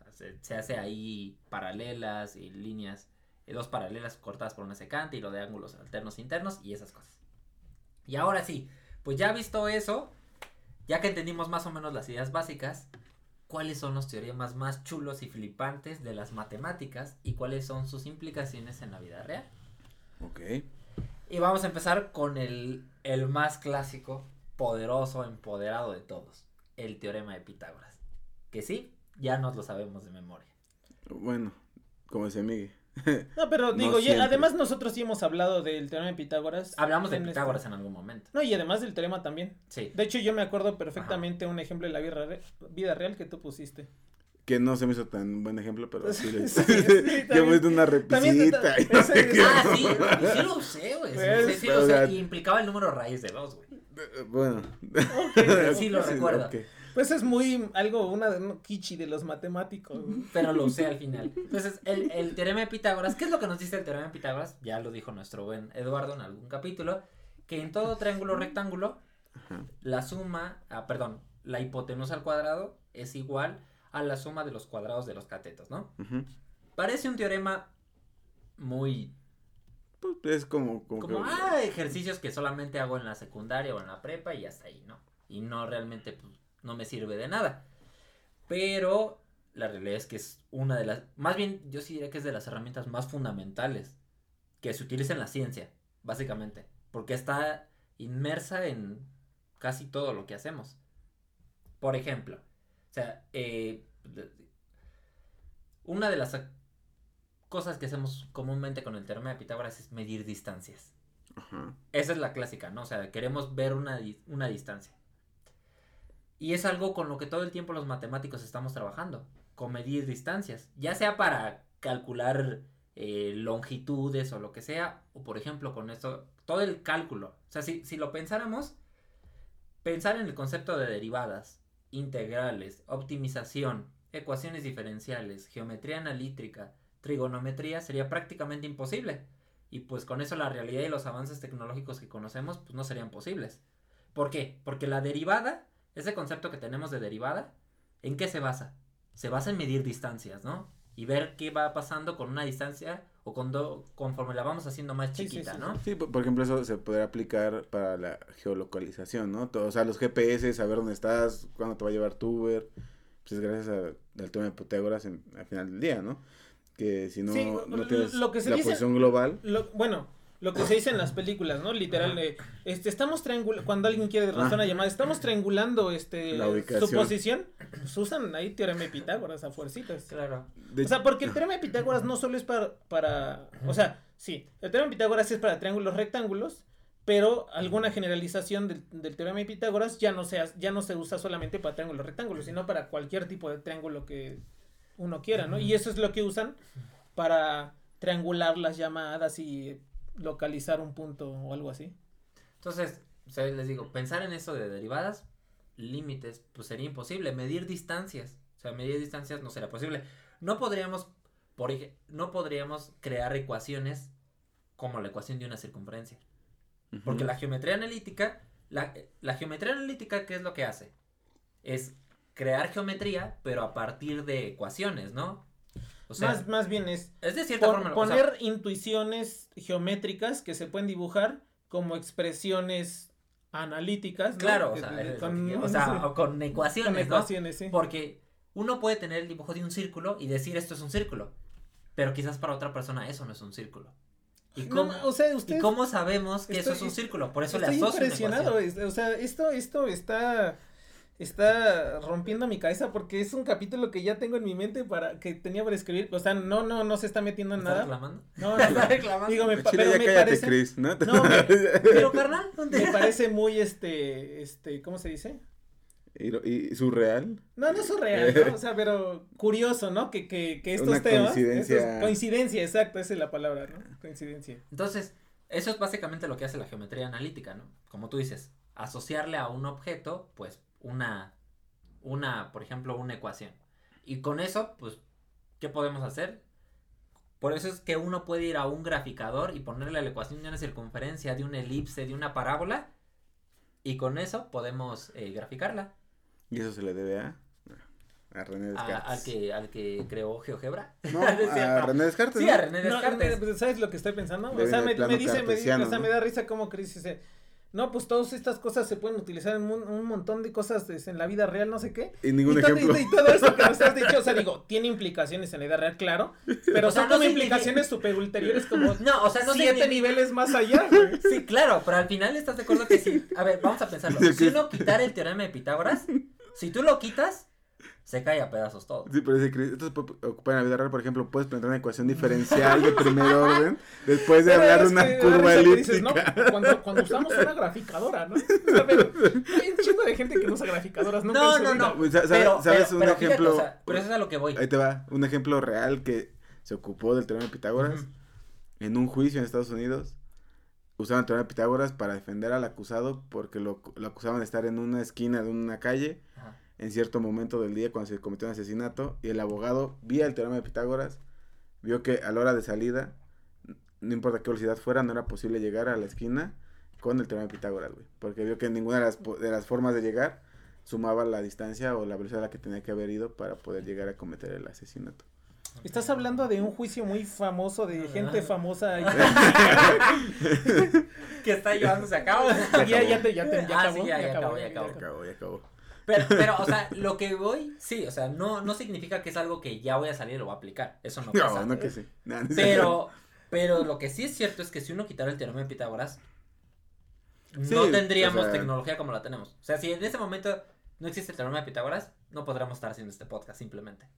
O sea, se, se hace ahí paralelas y líneas, dos paralelas cortadas por una secante y lo de ángulos alternos internos y esas cosas. Y ahora sí, pues ya visto eso, ya que entendimos más o menos las ideas básicas, ¿cuáles son los teoremas más chulos y flipantes de las matemáticas y cuáles son sus implicaciones en la vida real? Ok. Y vamos a empezar con el, el más clásico, poderoso, empoderado de todos, el teorema de Pitágoras. Que sí, ya nos lo sabemos de memoria. Bueno, como decía Miguel. No, pero digo, además nosotros sí hemos hablado del teorema de Pitágoras. Hablamos de este- Pitágoras en algún momento. No, y además del teorema también. Sí. De hecho, yo me acuerdo perfectamente un ejemplo de la vida, re- vida real que tú pusiste. Que no se me hizo tan buen ejemplo, pero sí. Sí, sí, Yo voy de una repisita. y ese- no sé qué. Ah, sí, sí lo sé, güey. Sí, Pues, sí, lo o sea- Y implicaba el número raíz de dos, güey. Bueno. Sí lo recuerdo. ok. Pues es muy algo, una un kichi de los matemáticos. Pero lo usé al final. Entonces, el, el teorema de Pitágoras, ¿qué es lo que nos dice el teorema de Pitágoras? Ya lo dijo nuestro buen Eduardo en algún capítulo, que en todo triángulo rectángulo Ajá. la suma, ah, perdón, la hipotenusa al cuadrado es igual a la suma de los cuadrados de los catetos, ¿no? Parece un teorema muy Pues es como. Como, como que- ah, ejercicios que solamente hago en la secundaria o en la prepa y hasta ahí, ¿no? Y no realmente pues, no me sirve de nada. Pero la realidad es que es una de las, más bien yo sí diría que es de las herramientas más fundamentales que se utiliza en la ciencia, básicamente, porque está inmersa en casi todo lo que hacemos. Por ejemplo, o sea, eh, una de las cosas que hacemos comúnmente con el teorema de Pitágoras es medir distancias. Ajá. Esa es la clásica, ¿no? O sea, queremos ver una, una distancia. Y es algo con lo que todo el tiempo los matemáticos estamos trabajando, con medir distancias, ya sea para calcular eh, longitudes o lo que sea, o por ejemplo con esto, todo el cálculo. O sea, si, si lo pensáramos, pensar en el concepto de derivadas, integrales, optimización, ecuaciones diferenciales, geometría analítica, trigonometría sería prácticamente imposible. Y pues con eso la realidad y los avances tecnológicos que conocemos pues no serían posibles. ¿Por qué? Porque la derivada, ese concepto que tenemos de derivada, ¿en qué se basa? Se basa en medir distancias, ¿no? Y ver qué va pasando con una distancia o con do- conforme la vamos haciendo más Sí, sí, chiquita, sí, ¿no? Sí, por, por ejemplo, eso se podría aplicar para la geolocalización, ¿no? Todo- o sea, los GPS, saber dónde estás, cuándo te va a llevar tu Uber, pues es gracias a- al tema de Pitágoras en- al final del día, ¿no? Que si no, Sí, no lo- tienes lo que se la dice- posición global, Lo- bueno, lo que se dice en las películas, ¿no? Literal, este, estamos triangulando, cuando alguien quiere rezar una llamada, estamos triangulando, este, La su posición, pues usan ahí teorema de Pitágoras a fuercitas. Claro. de- O sea, porque el teorema de Pitágoras no solo es para, para, o sea, sí, el teorema de Pitágoras es para triángulos rectángulos, pero alguna generalización del, del teorema de Pitágoras ya no, se, ha- ya no se usa solamente para triángulos rectángulos, sino para cualquier tipo de triángulo que uno quiera, ¿no? Y eso es lo que usan para triangular las llamadas y localizar un punto o algo así. Entonces, o sea, les digo, pensar en eso de derivadas, límites, pues sería imposible. Medir distancias, o sea, medir distancias no será posible. No podríamos, por no podríamos crear ecuaciones como la ecuación de una circunferencia. Porque la geometría analítica, la, la geometría analítica, ¿qué es lo que hace? Es crear geometría, pero a partir de ecuaciones, ¿no? O sea, más, más bien es es de cierta pon- forma. o sea, poner intuiciones geométricas que se pueden dibujar como expresiones analíticas. ¿no? claro, o sea, es con, o sea, o con ecuaciones, con ¿no? ecuaciones, sí. Porque uno puede tener el dibujo de un círculo y decir esto es un círculo, pero quizás para otra persona eso no es un círculo. ¿Y No, cómo, o sea, ¿y cómo sabemos que eso estoy- es un círculo? Por eso le estoy asocio una impresionado, o sea, esto, esto está, está rompiendo mi cabeza porque es un capítulo que ya tengo en mi mente para que tenía para escribir, o sea, no, no, no se está metiendo en ¿Estás nada. reclamando? No, no, ¿Estás no. reclamando? Digo, me, chile, pero ya me cállate, parece, Chris, ¿no? No, me- Pero carnal, ¿dónde? me parece muy este, este, ¿cómo se dice? y, surreal. No, no es surreal, ¿no? O sea, pero curioso, ¿no? Que, que, que estos Una temas. coincidencia. estos- coincidencia, exacto, esa es la palabra, ¿no? Coincidencia. Entonces, eso es básicamente lo que hace la geometría analítica, ¿no? Como tú dices, asociarle a un objeto, pues, una, una, por ejemplo, una ecuación. Y con eso, pues, ¿qué podemos hacer? Por eso es que uno puede ir a un graficador y ponerle la ecuación de una circunferencia, de una elipse, de una parábola. Y con eso podemos eh, graficarla. Y eso se le debe a, a René A- Descartes. al, que, al que creó GeoGebra. No, ¿No es a? René Descartes. Sí, ¿no? a René Descartes. pues, ¿Sabes lo que estoy pensando? Debe o sea, me, me dice, me, o sea, me da risa como Chris dice, no, pues todas estas cosas se pueden utilizar en un, un montón de cosas este, en la vida real, no sé qué. Y ningún y, todo, ejemplo. y- y todo eso que nos has dicho, o sea, digo, tiene implicaciones en la vida real, claro, pero O sea, son no como significa- implicaciones super ulteriores como No, o sea, no siete niveles más allá, güey. Sí, claro, pero al final estás de acuerdo que sí. A ver, vamos a pensarlo. Si uno quitara el teorema de Pitágoras, si tú lo quitas, se cae a pedazos todo. Sí, pero dice Chris, esto se puede ocupar en la vida real, por ejemplo, puedes plantear una ecuación diferencial de primer orden después de Pero hablar de una que curva que dices, elíptica. ¿no? Cuando, cuando usamos una graficadora, ¿no? O sea, pero hay un chingo de gente que no usa graficadoras, nunca No, no, no. Pues, sa- Pero, ¿Sabes un fíjate, ejemplo? o sea, pero eso es a lo que voy. Ahí te va, un ejemplo real que se ocupó del teorema de Pitágoras. En un juicio en Estados Unidos, usaban el teorema de Pitágoras para defender al acusado porque lo, lo acusaban de estar en una esquina de una calle. En cierto momento del día cuando se cometió un asesinato y el abogado vía el teorema de Pitágoras vio que a la hora de salida no importa qué velocidad fuera no era posible llegar a la esquina con el teorema de Pitágoras güey porque vio que ninguna de las, de las formas de llegar sumaba la distancia o la velocidad a la que tenía que haber ido para poder llegar a cometer el asesinato Estás hablando de un juicio muy famoso de gente Ah. famosa. y- Que está llevándose a cabo. ya, ya, te, ya, te, ya Ah, acabó. sí, ya, ya acabó, ya ya acabó. ya acabó ya acabó Pero, pero, o sea, lo que voy, sí, o sea, no, no significa que es algo que ya voy a salir y lo voy a aplicar. Eso no pasa. no no que sí No, no sé. Pero, pero lo que sí es cierto es que si uno quitara el teorema de Pitágoras, Sí, no tendríamos o sea- tecnología como la tenemos. O sea, si en ese momento no existe el teorema de Pitágoras, no podríamos estar haciendo este podcast simplemente.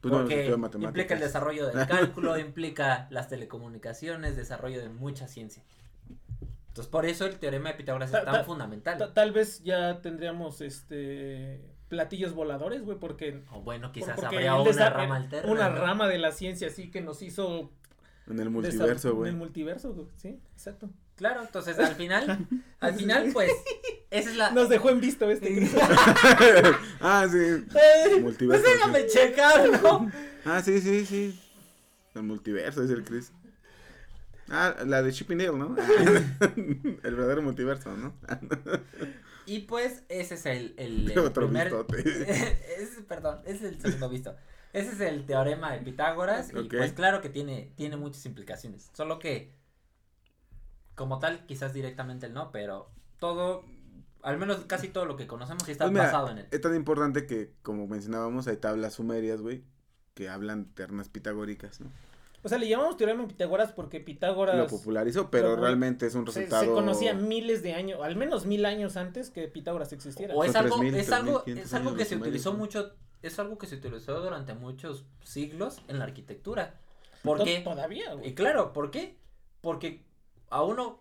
Pues Porque implica el desarrollo del cálculo, implica las telecomunicaciones, desarrollo de mucha ciencia. Entonces, por eso el teorema de Pitágoras Ta- es tan ta- fundamental. Ta- Tal vez ya tendríamos este platillos voladores, güey, porque O bueno, quizás porque habría el una desa- rama alterna. una ¿no? rama de la ciencia así que nos hizo en el multiverso güey En el multiverso, güey. Sí, exacto. Claro, entonces al final, al final, pues, esa es la. Nos dejó en visto este. ah sí multiverso Pues sí. déjame checar, ¿no? Ah, sí, sí, sí. El multiverso, dice el Chris. Ah, la de Chip y Dale, ¿no? el verdadero multiverso, ¿no? Y pues, ese es el, el, el Otro primer. ese, perdón, ese es el segundo visto. Ese es el teorema de Pitágoras. Y pues, claro que tiene, tiene muchas implicaciones. Solo que, como tal, quizás directamente el no, pero todo, al menos casi todo lo que conocemos, está Pues mira, basado en él. Es tan importante que, como mencionábamos, hay tablas sumerias, güey, que hablan ternas pitagóricas, ¿no? O sea, le llamamos teorema de Pitágoras porque Pitágoras Lo popularizó, pero lo- realmente es un resultado... se conocía miles de años, al menos mil años antes que Pitágoras existiera. O es algo, 3000, es algo, 3500 es algo que se utilizó mucho, es algo que se utilizó durante muchos siglos en la arquitectura. ¿Por To- qué? Todavía, Y güey. claro, ¿por qué? Porque a uno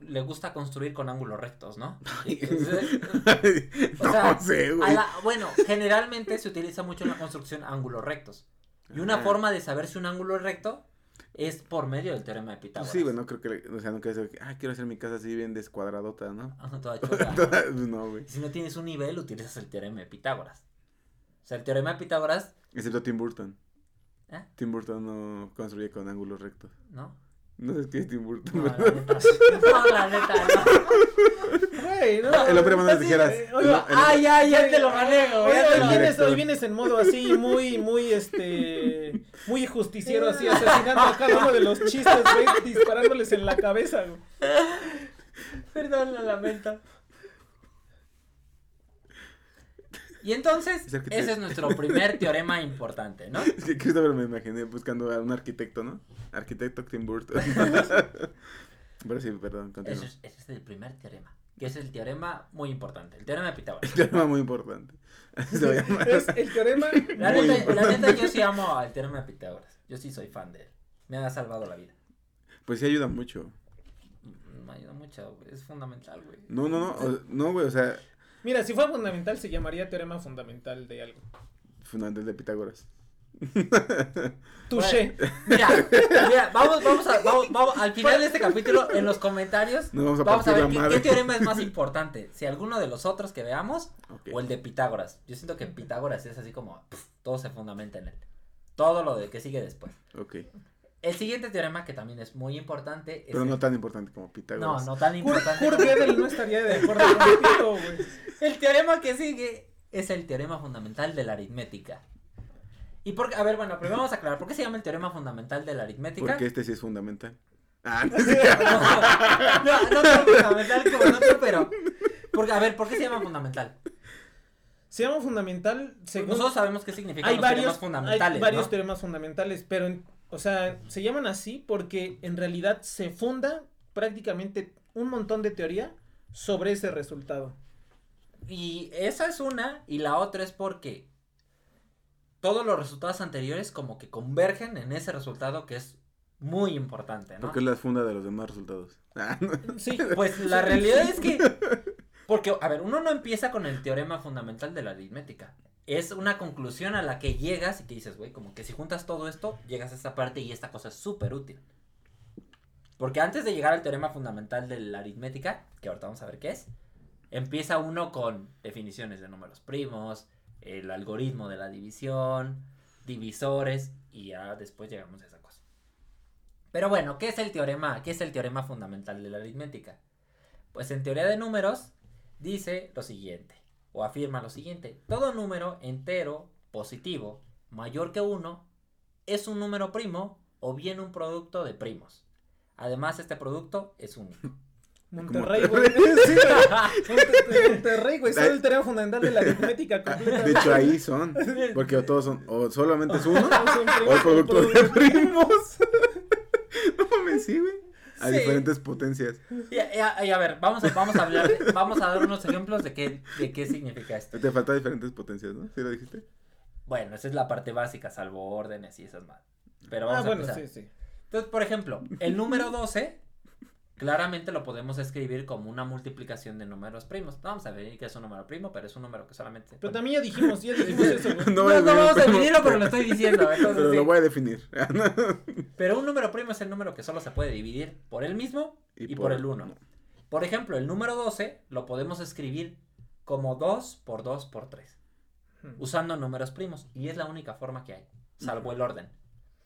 le gusta construir con ángulos rectos, ¿no? Entonces, O no sea, sé, güey. la- bueno, generalmente se utiliza mucho en la construcción ángulos rectos. Y una Ajá. forma de saber si un ángulo es recto es por medio del teorema de Pitágoras. sí, güey, no creo que, o sea, nunca es, ah, quiero hacer mi casa así bien descuadradota, ¿no? Ajá, toda chota. Pues no, güey. Si no tienes un nivel, utilizas el teorema de Pitágoras. O sea, el teorema de Pitágoras, Excepto Tim Burton. ¿eh? Tim Burton no construye con ángulos rectos. ¿No? No sé qué es Tim Burton. No, ¿verdad? la neta. No, la neta, no. Güey, no, El hombre mano de así, tijeras. el- Ah, ya, ya te lo manejo. Hoy, ya te hoy lo- el vienes, hoy vienes en modo así, muy, muy, este, muy justiciero, así, asesinando a cada uno de los chistes, güey, disparándoles en la cabeza, güey. Perdón, lo lamento. Y entonces, Es ese es nuestro primer teorema importante, ¿no? Es que Christopher me imaginé buscando a un arquitecto, ¿no? Arquitecto Tim Burton. Pero sí, perdón, continúa. Ese es, ese es el primer teorema, que es el teorema muy importante, el teorema de Pitágoras. Tema muy importante. Es el teorema. La neta, la importante. neta, yo sí amo al teorema de Pitágoras. Yo sí soy fan de él. Me ha salvado la vida. Pues sí ayuda mucho. Mm, Me ayuda mucho, güey. Es fundamental, güey. No, no, no. o- no, güey, o sea, Mira, si fuera fundamental, se llamaría teorema fundamental de algo. fundamental de Pitágoras. Touché. Mira, mira, vamos, vamos a, vamos, vamos, al final de este capítulo, en los comentarios, No vamos a vamos a partir ver qué, teorema es más importante, si alguno de los otros que veamos o el de Pitágoras. Yo siento que Pitágoras es así como, todo se fundamenta en él. Todo lo de que sigue después. Ok. El siguiente teorema, que también es muy importante, es Pero el- no tan importante como no, Pitágoras. no tan Kurt, importante. Kurt Gödel no estaría de acuerdo contigo, güey. El teorema que sigue es el teorema fundamental de la aritmética. Y por, a ver, bueno, primero vamos a aclarar, ¿por qué se llama el teorema fundamental de la aritmética? Porque este sí es fundamental. Ah, no, no, no tan fundamental como el otro, pero. Porque, a ver, ¿por qué se llama fundamental? Se llama fundamental según... Nosotros sabemos qué significan hay los varios, teoremas fundamentales. hay varios ¿no? teoremas fundamentales, pero, en- o sea, se llaman así porque en realidad se funda prácticamente un montón de teoría sobre ese resultado. Y esa es una, y la otra es porque todos los resultados anteriores como que convergen en ese resultado que es muy importante, ¿no? Porque es la funda de los demás resultados. Ah, no. Sí, Pues la realidad es que. Porque, a ver, uno no empieza con el teorema fundamental de la aritmética. Es una conclusión a la que llegas y que dices, güey, como que si juntas todo esto, llegas a esta parte y esta cosa es súper útil. Porque antes de llegar al teorema fundamental de la aritmética, que ahorita vamos a ver qué es, empieza uno con definiciones de números primos, el algoritmo de la división, divisores, y ya después llegamos a esa cosa. Pero bueno, ¿qué es el teorema? ¿Qué es el teorema fundamental de la aritmética? Pues en teoría de números dice lo siguiente, o afirma lo siguiente, todo número entero positivo mayor que 1 es un número primo o bien un producto de primos. Además, este producto es único. Monterrey, güey. Sí, Monte- Monterrey, güey. Es el teorema fundamental de la aritmética completa. De hecho, ahí son. Porque o todos son. O solamente es uno. O el producto de primos. No mames, sí, güey. A Sí. diferentes potencias. Y, y- y a ver, vamos a, vamos a hablar, de- vamos a dar unos ejemplos de qué, de qué significa esto. Te falta diferentes potencias, ¿no? ¿Sí lo dijiste? Bueno, esa es la parte básica, salvo órdenes y esas más. Pero Ah, vamos a bueno, empezar. sí, sí. Entonces, por ejemplo, el número 12 claramente lo podemos escribir como una multiplicación de números primos. Vamos a ver qué es un número primo, pero es un número que solamente... Pero también ya dijimos, ya dijimos eso, güey. No, vamos a definir, dividirlo, pero lo estoy diciendo. entonces Pero sí. lo voy a definir. Pero un número primo es el número que solo se puede dividir por él mismo y, por, el 1. Por ejemplo, el número 12 lo podemos escribir como 2 por 2 por 3, Hmm. usando números primos. Y es la única forma que hay, salvo el orden.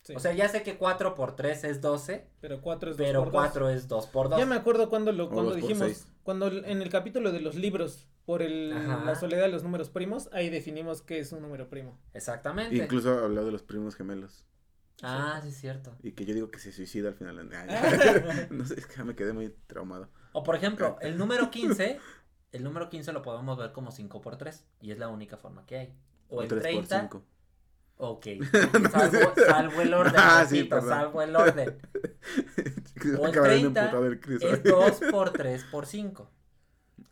Sí. O sea, ya sé que 4 por 3 es 12, pero 4 es 2 pero por 2. 4 es 2 por 2. Ya me acuerdo cuando lo O cuando por dijimos, cuando en el capítulo de los libros por el, Ajá. la soledad de los números primos, ahí definimos qué es un número primo. Exactamente. Incluso habló de los primos gemelos. Ah, sí es cierto. Y que yo digo que se suicida al final. no sé, es que me quedé muy traumado. O por ejemplo, el número 15, el número 15 lo podemos ver como 5 por 3 y es la única forma que hay. O el 3 por 30, 5. Ok, salvo, salvo el orden, Ah, sí, repito, perdón. salvo el orden. O el 30 Es 2 por 3 por 5.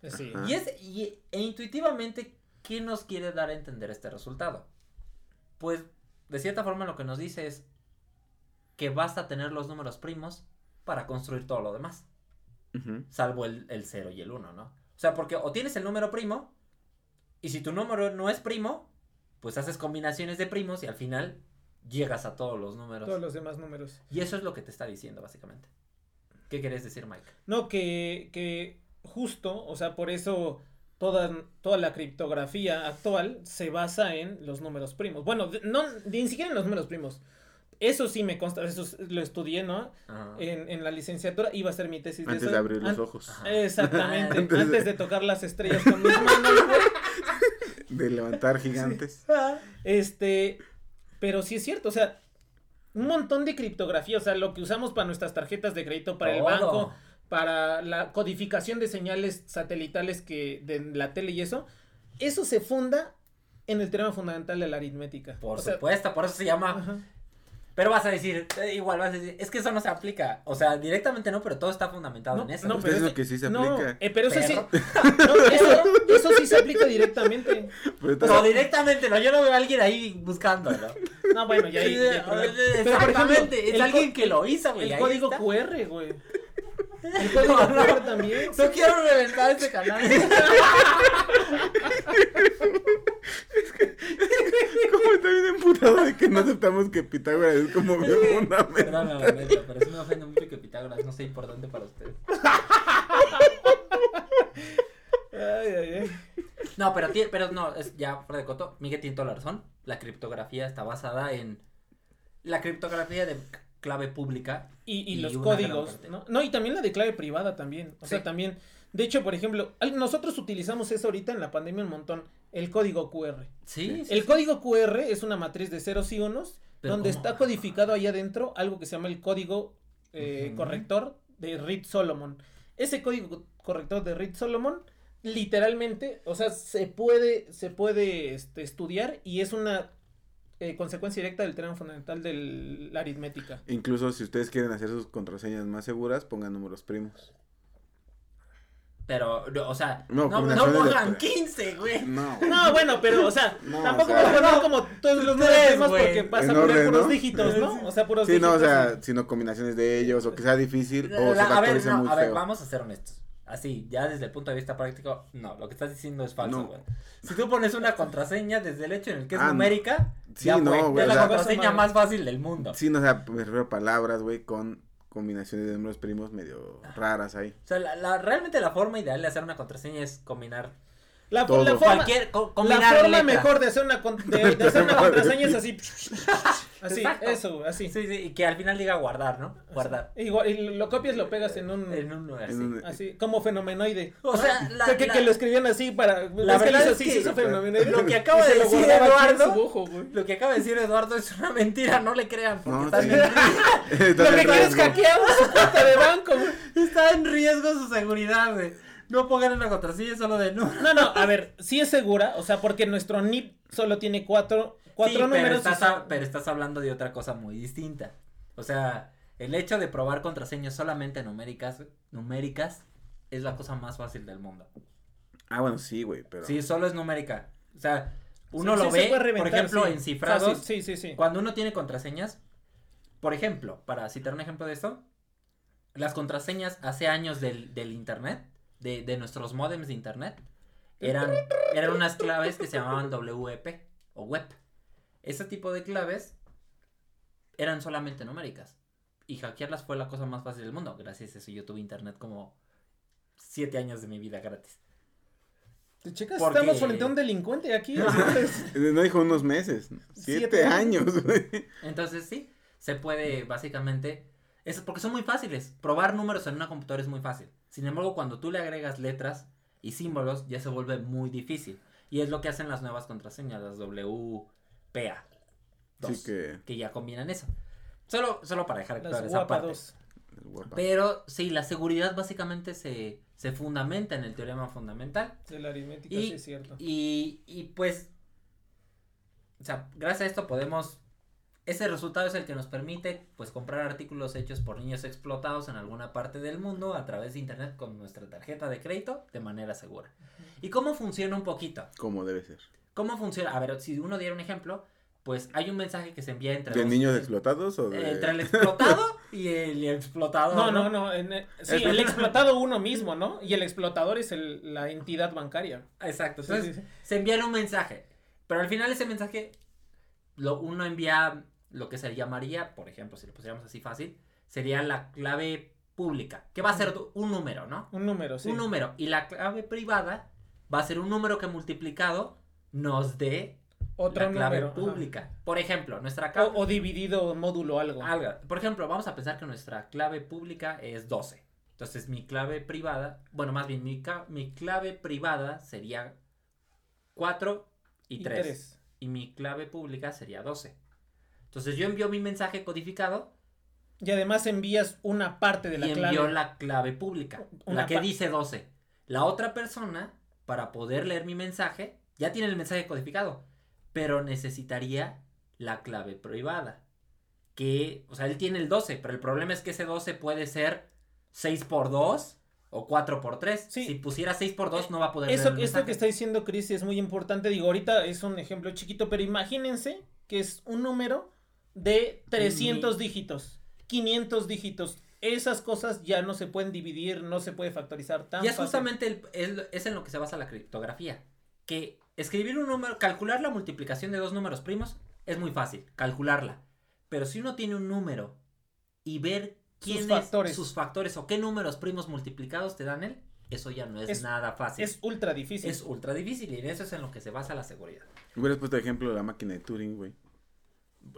Eh, Sí. Y es, y, e intuitivamente, ¿qué nos quiere dar a entender este resultado? Pues, de cierta forma lo que nos dice es que basta tener los números primos para construir todo lo demás. Salvo el, el 0 y el 1, ¿no? O sea, porque o tienes el número primo, y si tu número no es primo, pues haces combinaciones de primos y al final llegas a todos los números. Todos los demás números. Y eso es lo que te está diciendo, básicamente. ¿Qué querés decir, Mike? No, que, que justo, o sea, por eso toda, toda la criptografía actual se basa en los números primos. Bueno, de- no, ni siquiera en los números primos. Eso sí me consta, eso lo estudié, ¿no? En, en la licenciatura iba a ser mi tesis Antes eso. de abrir los An- ojos. Ajá. Exactamente, Antes de- antes de tocar las estrellas con mis manos. De levantar gigantes. Este, pero sí es cierto, o sea, un montón de criptografía, o sea, lo que usamos para nuestras tarjetas de crédito, para el banco, para la codificación de señales satelitales que de la tele y eso, eso se funda en el teorema fundamental de la aritmética. Por O sea, supuesto, por eso se llama. Pero vas a decir, eh, igual vas a decir, es que eso no se aplica. O sea, directamente no, pero todo está fundamentado No, en eso. no, pero ese- que sí se No, aplica. eh, pero eso sí, no, eso, eso sí se aplica directamente. Pero No, está- directamente no, yo no veo a alguien ahí buscándolo. No, bueno, ya ahí. Pero, por ejemplo, Exactamente, es el alguien que lo hizo, güey. El código está. QR, güey. El No, no. QR también. No quiero reventar este canal. ¿Cómo está bien emputado? de que no aceptamos que Pitágoras es como un fundamento. Perdón, la neta, pero sí me ofende mucho que Pitágoras no sea importante para ustedes. Ay, ay, ay. No, pero, pero no, es ya fuera de coto. Miguel tiene toda la razón. La criptografía está basada en la criptografía de clave pública. Y, y Y los códigos. ¿no? No, y también la de clave privada también. O sea, también. De hecho, por ejemplo, nosotros utilizamos eso ahorita en la pandemia un montón. El código QR. Sí, sí, El sí. código QR es una matriz de ceros y unos, Pero donde ¿cómo? está codificado ahí adentro algo que se llama el código eh, corrector de Reed Solomon. Ese código corrector de Reed Solomon, literalmente, o sea, se puede, se puede este, estudiar y es una eh, consecuencia directa del teorema fundamental de la aritmética. Incluso si ustedes quieren hacer sus contraseñas más seguras, pongan números primos. Pero, no, o sea, No, no, no, combinaciones de- pongan 15, güey. No. No, bueno, pero, o sea, No, tampoco o sea- como todos los números porque vas a poner puros ¿no? dígitos, ¿no? O sea, puros Sí, no, o dígitos. sea, sino combinaciones de ellos, o que sea difícil, o se La- a ver, factoriza no, muy a ver, vamos a ser honestos. Así, ya desde el punto de vista práctico, no, lo que estás diciendo es falso, No. güey. Si tú pones una contraseña desde el hecho en el que es Ah, numérica, Sí, ya no, ya es la sea- contraseña más fácil del mundo. Sí, no, o sea, me refiero a palabras, güey, con combinaciones de números primos medio raras ahí. O sea, la, la- realmente la forma ideal de hacer una contraseña es combinar La, Todo. la forma, cualquier, co- la combinar forma letras. mejor de hacer una, con- de, de hacer una contraseña es así. así, Exacto. eso, así. Sí, sí, y que al final diga guardar, ¿no? Guardar. Igual, y lo copias, lo pegas en un. En un así. En un- Así, como fenomenoide. O sea, la- que, que- la- que lo escribían así para. La es que verdad lo hizo es así, que hizo fenomenoide. lo que acaba de decir Eduardo- ojo. Lo que acaba de decir Eduardo es una mentira, no le crean, porque No, está, sí. en, Está Lo que quieres hackear su cuenta de banco, está en riesgo su seguridad, güey. No pongan una contraseña solo de no. No, no, a ver, sí es segura, o sea, porque nuestro NIP solo tiene cuatro, cuatro Sí, números. Pero estás, a- pero estás hablando de otra cosa muy distinta. O sea, el hecho de probar contraseñas solamente numéricas, numéricas es la cosa más fácil del mundo. Ah, bueno, sí, güey, pero... Sí, solo es numérica. O sea, uno Sí, lo sí ve, por ejemplo, sí. en cifrados. Sí, sí, sí. Cuando uno tiene contraseñas, por ejemplo, para citar un ejemplo de esto, las contraseñas hace años del, del internet, de, de nuestros modems de internet, eran, eran unas claves que se llamaban WEP o WEP. Ese tipo de claves eran solamente numéricas. Y hackearlas fue la cosa más fácil del mundo. Gracias a eso yo tuve internet como siete años de mi vida gratis. ¿Te checas? Porque- Estamos frente a un delincuente aquí. No dijo unos meses, siete, Siete años, güey. Entonces sí, se puede básicamente... Es porque son muy fáciles. Probar números en una computadora es muy fácil. Sin embargo, cuando tú le agregas letras y símbolos, ya se vuelve muy difícil. Y es lo que hacen las nuevas contraseñas, las WPA. Así dos, que... que ya combinan eso. Solo, solo para dejar Las clara esa parte. Pero sí, la seguridad básicamente se, se fundamenta en el teorema fundamental. De la aritmética, Y- sí es cierto. Y, y pues, o sea, gracias a esto podemos, ese resultado es el que nos permite pues comprar artículos hechos por niños explotados en alguna parte del mundo a través de internet con nuestra tarjeta de crédito de manera segura. ¿Y cómo funciona un poquito? Como debe ser. ¿Cómo funciona? A ver, si uno diera un ejemplo, pues hay un mensaje que se envía entre ¿De dos- niños explotados o de...? entre el explotado y el explotado. No, no, no. en- eh, sí, el explotado uno mismo, ¿no? Y el explotador es el, la entidad bancaria. Exacto. Entonces, sí, sí. se envían un mensaje. Pero al final ese mensaje, lo, uno envía lo que se llamaría, por ejemplo, si lo pusiéramos así fácil, sería la clave pública, que va a ser un número, ¿no? Un número, sí. Un número. Y la clave privada va a ser un número que multiplicado nos dé Otro la clave número. ajá. pública. Por ejemplo, nuestra clave... o dividido módulo algo. algo. Por ejemplo, vamos a pensar que nuestra clave pública es 12. Entonces mi clave privada, bueno, más bien mi, mi clave privada sería 4 y Y 3. tres. Y mi clave pública sería 12. Entonces yo envío mi mensaje codificado Y además envías una parte de la y clave. envío la clave pública, Una la que dice 12. La otra persona, para poder leer mi mensaje, ya tiene el mensaje codificado, pero necesitaría la clave privada. Que, o sea, él tiene el 12, pero el problema es que ese 12 puede ser 6 por 2 o 4 por 3. Sí. Si pusiera 6 por 2 no va a poder Eso, leer esto que está diciendo Chris es muy importante. Digo, ahorita es un ejemplo chiquito, pero imagínense que es un número de 300 dígitos, 500 dígitos. Esas cosas ya no se pueden dividir, no se puede factorizar tan Y es fácil. justamente el- es, es en lo que se basa la criptografía. Que escribir un número, calcular la multiplicación de dos números primos es muy fácil calcularla. Pero si uno tiene un número y ver quién Sus es factores. sus factores o qué números primos multiplicados te dan él, eso ya no es, Es- nada fácil. Es ultra difícil. Es ultra difícil y en eso es en lo que se basa la seguridad. Hubieras puesto de ejemplo la máquina de Turing, güey.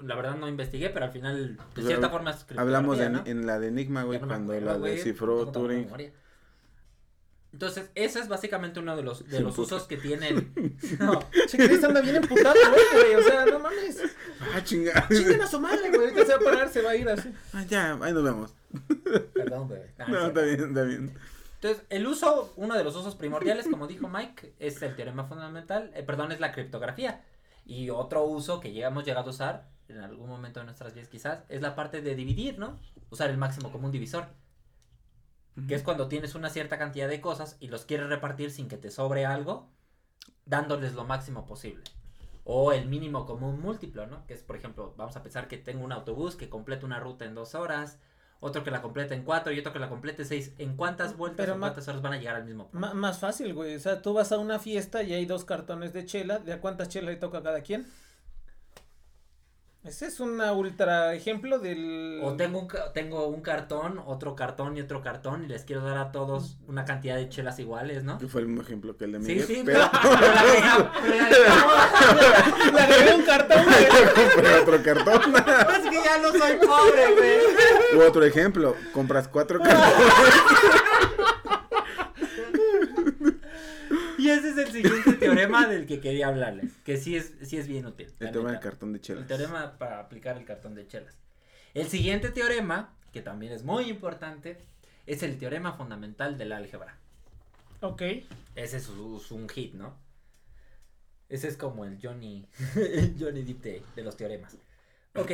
La verdad no investigué, pero al final, de Pues cierta forma es Hablamos de, ¿no? en la de Enigma, güey, no cuando acuerdo, la güey, descifró Turing. Entonces, ese es básicamente uno de los, de los puta. usos que tiene el... No, Chris anda bien emputado, güey, güey. O sea, no mames. Ah, chingada. Chinguen a su madre, güey. Ahorita se va a parar, se va a ir así. Ah, ya, ahí nos vemos. perdón, bebé. Ah, No, sí. está bien, está bien. Entonces, el uso, uno de los usos primordiales, como dijo Mike, es el teorema fundamental, eh, perdón, es la criptografía. Y otro uso que ya hemos llegado a usar en algún momento de nuestras vidas quizás, es la parte de dividir, ¿no? Usar el máximo común divisor. Que es cuando tienes una cierta cantidad de cosas y los quieres repartir sin que te sobre algo, dándoles lo máximo posible. O el mínimo común múltiplo, ¿no? Que es, por ejemplo, vamos a pensar que tengo un autobús que completa una ruta en dos horas, otro que la completa en cuatro y otro que la complete en seis. ¿En cuántas vueltas Pero o cuántas horas van a llegar al mismo punto? Más fácil, güey. O sea, tú vas a una fiesta y hay dos cartones de chela. ¿De a cuántas chelas le toca a cada quien? Ese es un ultra ejemplo del. O tengo un, tengo un cartón, otro cartón y otro cartón y les quiero dar a todos una cantidad de chelas iguales, ¿no? Que fue el mismo ejemplo que el de Sí, Miguel. sí, pero pero. Le agregué un cartón, güey. compré otro cartón. Es que ya no soy pobre, güey. U otro ejemplo, compras cuatro cartones. Y ese es el siguiente teorema del que quería hablarles, que sí es, sí es bien útil. El tema del cartón de El chelas. teorema para aplicar el cartón de chelas. El siguiente teorema, que también es muy importante, es el teorema fundamental del álgebra. Ok. Ese es, un hit, ¿no? Ese es como el Johnny, el Johnny Depp de, de los teoremas. Ok,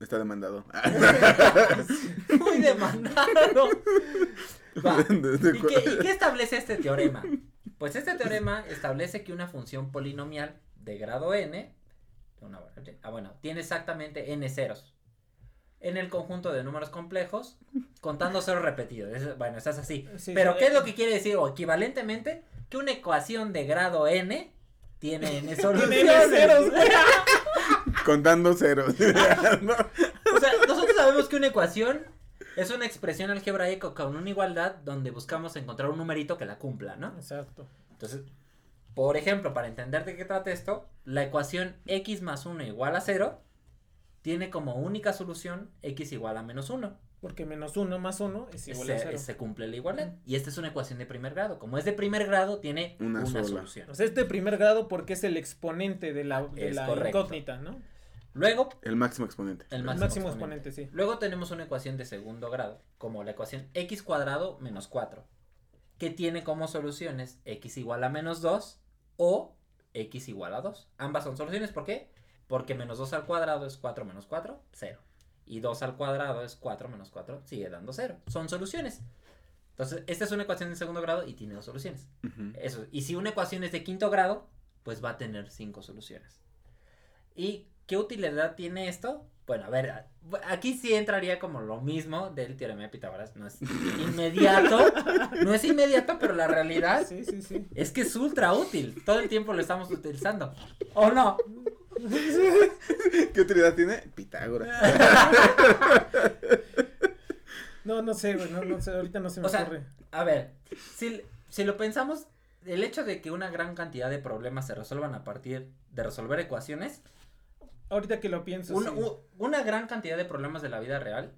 Está demandado. muy demandado. Va. De- de ¿Y cu- qué, y qué establece este teorema? Pues este teorema establece que una función polinomial de grado n, una ah, bueno, tiene exactamente n ceros en el conjunto de números complejos, contando ceros repetidos. Bueno, eso es así. Sí, Pero, ¿qué es lo que quiere decir? O equivalentemente, que una ecuación de grado n tiene n soluciones. N ceros. Contando ceros. O sea, nosotros sabemos que una ecuación es una expresión algebraica con una igualdad donde buscamos encontrar un numerito que la cumpla, ¿no? Exacto. Entonces, por ejemplo, para entender de qué trata esto, la ecuación x más 1 igual a 0 tiene como única solución x igual a menos 1. Porque menos uno más uno es igual a Se, cero. se cumple la igualdad. Y esta es una ecuación de primer grado. Como es de primer grado, tiene Una solución. O sea, es de primer grado porque es el exponente de la, de la incógnita, ¿no? Luego, El máximo exponente. el El máximo, máximo, exponente. exponente, sí. Luego tenemos una ecuación de segundo grado, como la ecuación x cuadrado menos 4, que tiene como soluciones x igual a menos 2 o x igual a 2. Ambas son soluciones, ¿por qué? Porque menos 2 al cuadrado es 4 menos 4, 0. Y 2 al cuadrado es 4 menos 4, sigue dando 0. Son soluciones. Entonces, esta es una ecuación de segundo grado y tiene dos soluciones. Ujú. Eso. Y si una ecuación es de quinto grado, pues va a tener cinco soluciones. ¿Y qué utilidad tiene esto? Bueno, a ver, aquí sí entraría como lo mismo del teorema de Pitágoras. No es inmediato, no es inmediato, pero la realidad Sí, sí, sí. es que es ultra útil. Todo el tiempo lo estamos utilizando. ¿O no? ¿Qué utilidad tiene? Pitágoras. No, no sé, güey, no, no sé, ahorita no se me O sea, ocurre. A ver, si, si lo pensamos, el hecho de que una gran cantidad de problemas se resuelvan a partir de resolver ecuaciones Ahorita que lo pienso, Una, sí. u- una gran cantidad de problemas de la vida real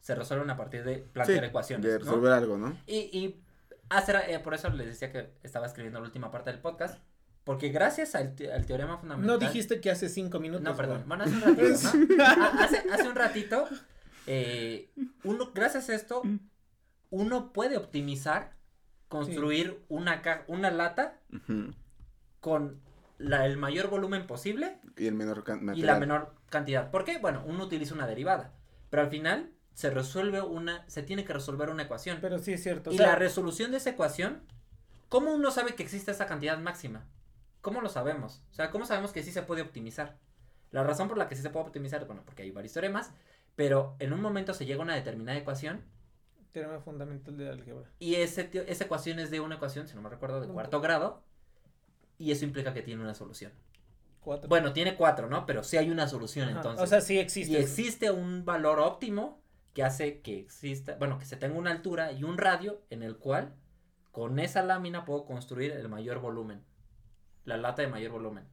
se resuelven a partir de plantear Sí, ecuaciones. De ¿no? resolver algo, ¿no? Y, y hacer, eh, por eso les decía que estaba escribiendo la última parte del podcast. Porque gracias al, te- al teorema fundamental. No dijiste que hace cinco minutos. No, perdón. Bueno, hace un ratito, hace, hace un ratito, eh, uno, gracias a esto, uno puede optimizar, construir una, ca- una lata con la- el mayor volumen posible Y el menor can- y material. la menor cantidad. ¿Por qué? Bueno, uno utiliza una derivada, pero al final se resuelve una, se tiene que resolver una ecuación. Pero sí es cierto. o y sea, la resolución de esa ecuación, ¿cómo uno sabe que existe esa cantidad máxima? ¿Cómo lo sabemos? O sea, ¿cómo sabemos que sí se puede optimizar? La razón por la que sí se puede optimizar, bueno, porque hay varios teoremas, pero en un momento se llega a una determinada ecuación Teorema fundamental de álgebra. y ese, esa ecuación es de una ecuación, si no me recuerdo, de cuarto grado, y eso implica que tiene una solución. Cuatro. Bueno, tiene cuatro, ¿no? Pero sí hay una solución Ajá, entonces. O sea, sí existe. y existe un valor óptimo que hace que exista, bueno, que se tenga una altura y un radio en el cual con esa lámina puedo construir el mayor volumen, la lata de mayor volumen.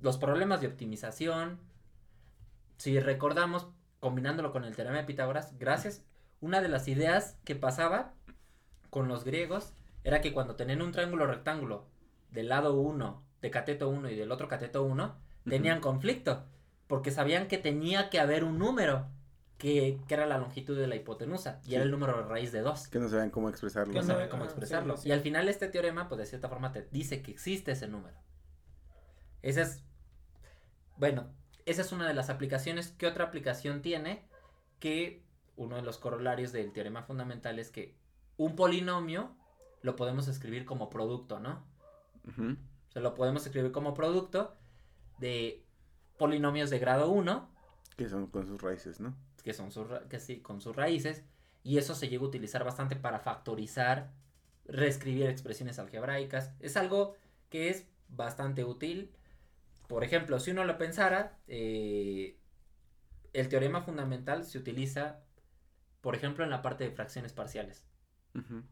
Los problemas de optimización, si recordamos, combinándolo con el teorema de Pitágoras, gracias, una de las ideas que pasaba con los griegos era que cuando tenían un triángulo rectángulo del lado 1, de cateto 1 y del otro cateto 1, tenían conflicto, porque sabían que tenía que haber un número que, que era la longitud de la hipotenusa, y Sí. era el número de raíz de 2. Que no saben cómo expresarlo. No no, saben cómo ajá, expresarlo. sí, sí. Y al final este teorema, pues de cierta forma te dice que existe ese número. Esa es, bueno, esa es una de las aplicaciones. ¿Qué otra aplicación tiene? Que uno de los corolarios del teorema fundamental es que un polinomio lo podemos escribir como producto, ¿no? O sea, lo podemos escribir como producto de polinomios de grado 1 Que son con sus raíces, ¿no? que son sus, que sí, con sus raíces, y eso se llega a utilizar bastante para factorizar, reescribir expresiones algebraicas. Es algo que es bastante útil. Por ejemplo, si uno lo pensara, eh, el teorema fundamental se utiliza, por ejemplo, en la parte de fracciones parciales. Ujú.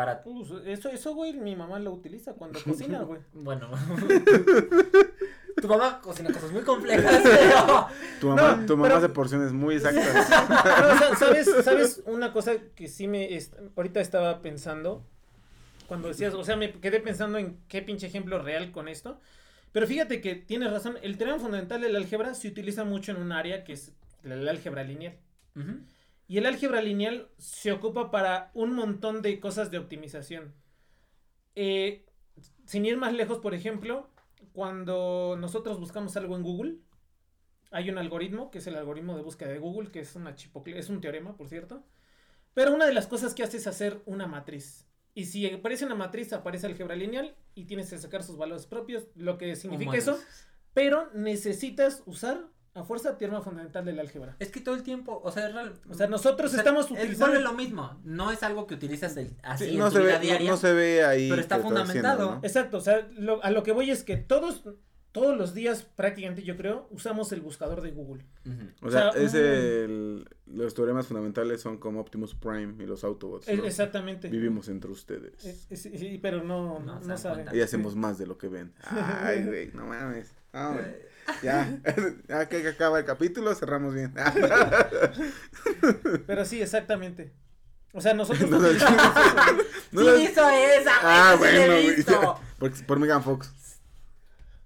Para, Pues, eso, eso, güey, mi mamá lo utiliza cuando cocina, güey. bueno, tu mamá cocina cosas muy complejas, pero... Tu mamá, No, tu mamá pero- hace porciones muy exactas. No, ¿sabes, ¿Sabes una cosa que sí me... est- ahorita estaba pensando? Cuando decías, o sea, me quedé pensando en qué pinche ejemplo real con esto. Pero fíjate que tienes razón, el teorema fundamental del álgebra se utiliza mucho en un área que es el álgebra lineal. Ujú. Y el álgebra lineal se ocupa para un montón de cosas de optimización. Eh, sin ir más lejos, por ejemplo, cuando nosotros buscamos algo en Google, hay un algoritmo, que es el algoritmo de búsqueda de Google, que es, una chipocle- es un teorema, por cierto. Pero una de las cosas que hace es hacer una matriz. Y si aparece una matriz, aparece álgebra lineal y tienes que sacar sus valores propios, lo que significa Humanos. eso. Pero necesitas usar a fuerza teorema fundamental del álgebra. Es que todo el tiempo, o sea, es real- O sea, nosotros o sea, estamos es- utilizando- vuelve lo mismo. No es algo que utilizas del- así Sí, en no, tu se vida ve, diaria. no, no se ve ahí. pero está haciendo, fundamentado. ¿no? Exacto, o sea, lo- a lo que voy es que todos, todos los días prácticamente yo creo, usamos el buscador de Google. O sea, O sea, es un- el, los teoremas fundamentales son como Optimus Prime y los Autobots. ¿no? Exactamente. Vivimos entre ustedes. Eh, eh, sí, pero no, No no, saben. Y hacemos más de lo que ven. Ay, güey, no mames. Vamos. Ya, ya que acaba el capítulo, cerramos bien. Pero sí, exactamente. O sea, nosotros No, no. No sí lo- hizo esa, Ah, he bueno, visto. Por, por Megan Fox.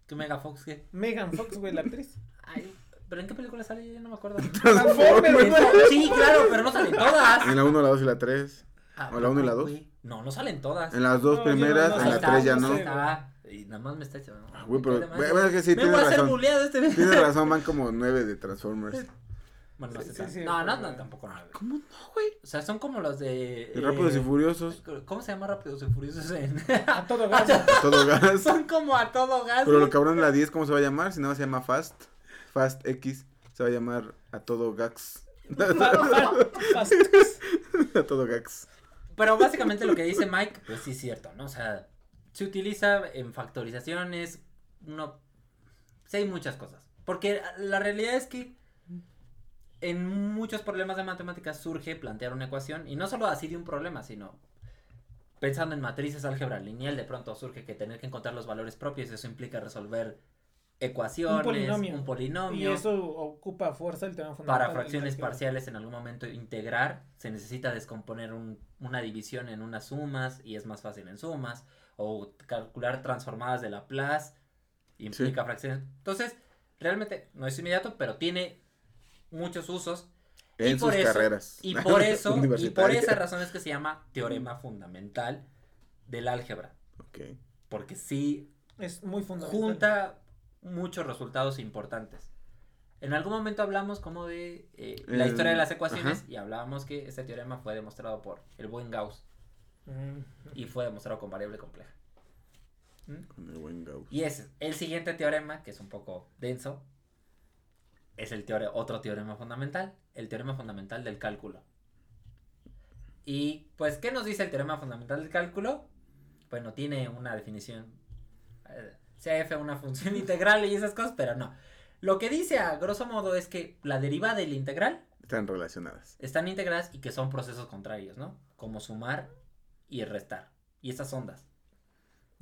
¿Qué Megafox qué? Megan Fox, güey, la actriz. Ay, ¿pero en qué película sale? Yo no me acuerdo. Transformers, sí, claro, pero no salen todas. En la 1, la 2 y la 3. Ah, ¿O la uno y la dos? güey. No, no salen todas. En las dos No, no- primeras, no en la está, 3 ya no no. Ah, y nada más me está echando. Ah, güey, me pero- más, bueno, es que sí, me voy a hacer razón. buleado este video. Tienes razón, van como 9 de Transformers. Bueno, no Sí, sé sí, no, no, no, tampoco no. ¿Cómo no, güey? O sea, son como los de. Rápidos y eh, Furiosos. ¿Cómo se llama Rápidos y Furiosos en.? A todo gas. A todo gas. son como a todo gas. Pero lo cabrón de la 10, ¿cómo se va a llamar? Si no se llama Fast. Fast X. Se va a llamar a todo gax. A todo gax. Pero básicamente lo que dice Mike, pues sí es cierto, ¿no? O sea, se utiliza en factorizaciones, no... Sí hay muchas cosas. Porque la realidad es que en muchos problemas de matemáticas surge plantear una ecuación, y no solo así de un problema, sino pensando en matrices, álgebra lineal, de pronto surge que tener que encontrar los valores propios, eso implica resolver ecuaciones, Un polinomio. un polinomio. Y eso ocupa fuerza el tema fundamental. Para fracciones parciales en algún momento integrar, se necesita descomponer un- una división en unas sumas y es más fácil en sumas. O calcular transformadas de Laplace implica fracciones. Entonces, realmente no es inmediato, pero tiene muchos usos. En Y por sus eso- carreras. Y por eso, y por esa razón es que se llama teorema fundamental del álgebra. Porque sí Es muy fundamental. junta muchos resultados importantes. En algún momento hablamos como de eh, la El- historia de las ecuaciones ajá. y hablábamos que este teorema fue demostrado por el buen Gauss Mm. y fue demostrado con variable compleja. Con el buen Gauss. Y es el siguiente teorema, que es un poco denso, es el teore- otro teorema fundamental, el teorema fundamental del cálculo. Y pues, ¿qué nos dice el teorema fundamental del cálculo? Bueno, tiene una definición. eh, sea f una función integral y esas cosas, pero no. Lo que dice a grosso modo es que la derivada y la integral Están relacionadas. están integradas y que son procesos contrarios, ¿no? Como sumar y restar. Y esas ondas.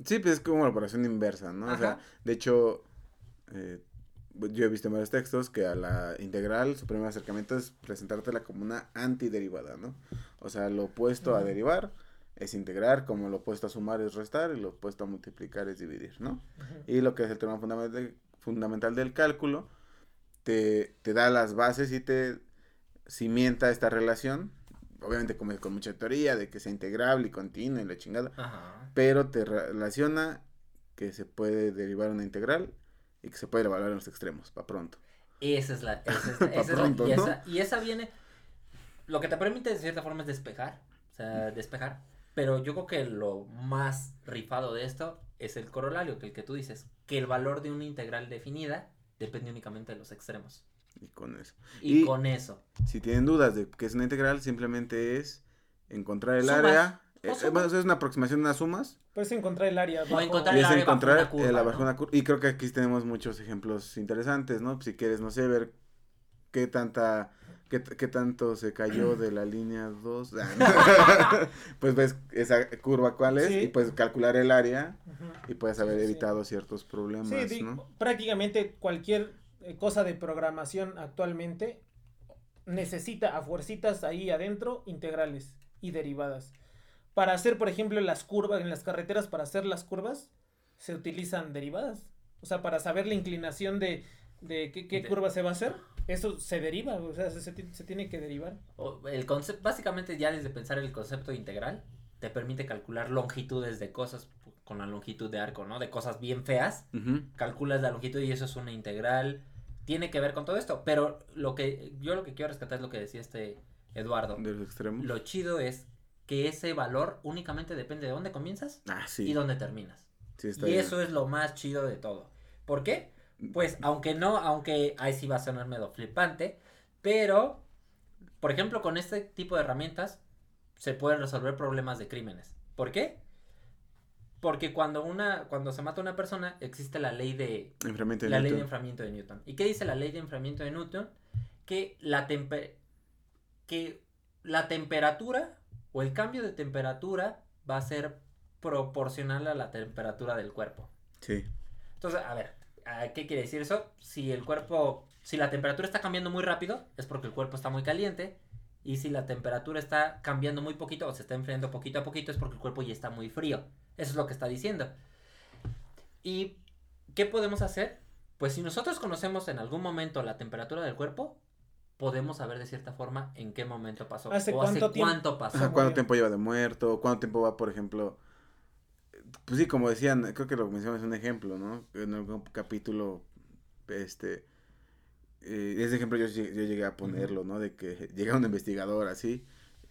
Sí, pues es como la operación inversa, ¿no? O sea, de hecho, eh, yo he visto en varios textos que a la integral su primer acercamiento es presentártela como una antiderivada, ¿no? O sea, lo opuesto a derivar es integrar, como lo opuesto a sumar es restar y lo opuesto a multiplicar es dividir, ¿no? Y lo que es el tema fundamental, fundamental del cálculo, te, te da las bases y te cimienta esta relación, obviamente con, con mucha teoría de que sea integrable y continua y la chingada, Ajá. pero te relaciona que se puede derivar una integral y que se puede evaluar en los extremos, para pronto. Esa es la. Esa es, la- Pa' esa es la- pronto, y, ¿no? esa, y esa viene. Lo que te permite de cierta forma es despejar. O sea, despejar. Pero yo creo que lo más rifado de esto es el corolario, que el que tú dices, que el valor de una integral definida depende únicamente de los extremos. Y con eso. Y, Y- con eso. Si tienen dudas de qué es una integral, simplemente es encontrar el Sumas. área. O eh, sumas. es una aproximación de unas sumas. Puedes encontrar el área. bajo- encontrar Y el es área bajo encontrar una curva, el una curva. Y creo que aquí tenemos muchos ejemplos interesantes, ¿no? Si quieres, no sé, ver qué tanta, qué, qué tanto se cayó de la línea 2. pues ves esa curva cuál es Sí. y puedes calcular el área y puedes haber Sí, sí. evitado ciertos problemas, ¿no? prácticamente cualquier eh, cosa de programación actualmente necesita a fuercitas ahí adentro integrales y derivadas. Para hacer, por ejemplo, las curvas en las carreteras, para hacer las curvas, se utilizan derivadas. O sea, para saber la inclinación de, de qué, qué De- curva se va a hacer, eso se deriva, o sea, se, se ti- se tiene que derivar. O el concepto, básicamente ya desde pensar el concepto integral, te permite calcular longitudes de cosas con la longitud de arco, ¿no? De cosas bien feas. Calculas la longitud y eso es una integral. Tiene que ver con todo esto, pero lo que yo lo que quiero rescatar es lo que decía este Eduardo. De los extremos. Lo chido es que ese valor únicamente depende de dónde comienzas Ah, sí. y dónde terminas. sí está Y bien. eso es lo más chido de todo. ¿Por qué? Pues aunque no, aunque ahí sí va a sonar medio flipante, pero por ejemplo con este tipo de herramientas se pueden resolver problemas de crímenes. ¿Por qué? Porque cuando una cuando se mata una persona existe la ley de Enfriamiento de la ley de Newton. enfriamiento de Newton. ¿Y qué dice la ley de enfriamiento de Newton? Que la tempe- que la temperatura o el cambio de temperatura va a ser proporcional a la temperatura del cuerpo. Sí. Entonces, a ver, ¿a ¿qué quiere decir eso? Si el cuerpo, si la temperatura está cambiando muy rápido, es porque el cuerpo está muy caliente. Y si la temperatura está cambiando muy poquito o se está enfriando poquito a poquito, es porque el cuerpo ya está muy frío. Eso es lo que está diciendo. ¿Y qué podemos hacer? Pues si nosotros conocemos en algún momento la temperatura del cuerpo, podemos saber de cierta forma en qué momento pasó. ¿Hace o cuánto hace tiempo? cuánto pasó. Ajá, ¿Cuánto tiempo lleva de muerto? ¿Cuánto tiempo va, por ejemplo? Pues sí, como decían, creo que lo mencionamos en un ejemplo, ¿no? En algún capítulo, este, eh, ese ejemplo yo, yo llegué a ponerlo, ¿no? De que llega un investigador así,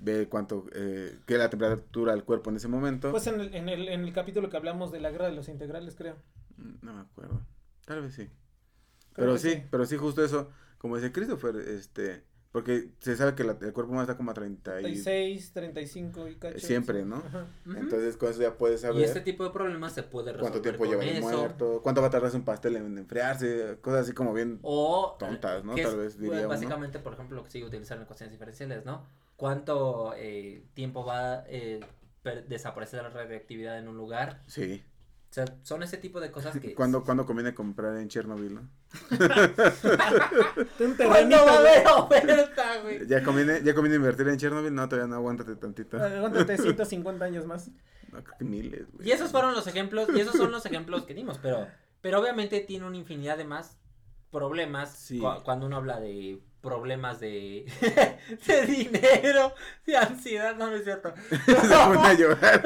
ve cuánto, eh, qué es la temperatura del cuerpo en ese momento. Pues en el, en, el, en el capítulo que hablamos de la guerra de los integrales, creo. Mm, No me acuerdo. Tal vez sí. Creo Pero sí, pero sí, justo eso, como dice Christopher, este, porque se sabe que la- el cuerpo humano está como a 30 y... 36, 35 y cacho. Siempre, sí. ¿no? Ajá. Entonces con eso ya puedes saber... y este tipo de problemas se puede resolver cuánto tiempo lleva eso. muerto, cuánto va a tardar un pastel en enfriarse, cosas así como bien O tontas, ¿no? Tal vez diría uno. básicamente, por ejemplo, lo que sigue utilizando en ecuaciones diferenciales, ¿no? ¿Cuánto eh, tiempo va a eh, desaparecer la radiactividad en un lugar? Sí. O sea, son ese tipo de cosas que... ¿Cuándo, ¿Cuándo conviene comprar en Chernobyl, no? Un ¿Cuándo terrenito, va a güey. haber oferta, güey? ¿Ya conviene, ¿Ya conviene invertir en Chernobyl? No, todavía no, aguántate tantito. Aguántate 150 años más. No, creo que miles, güey. Y esos fueron los ejemplos, y esos son los ejemplos que dimos, pero, pero obviamente tiene una infinidad de más problemas Sí. cu- cuando uno habla de problemas de, de dinero, de ansiedad, no, no es cierto. Se pone a llorar.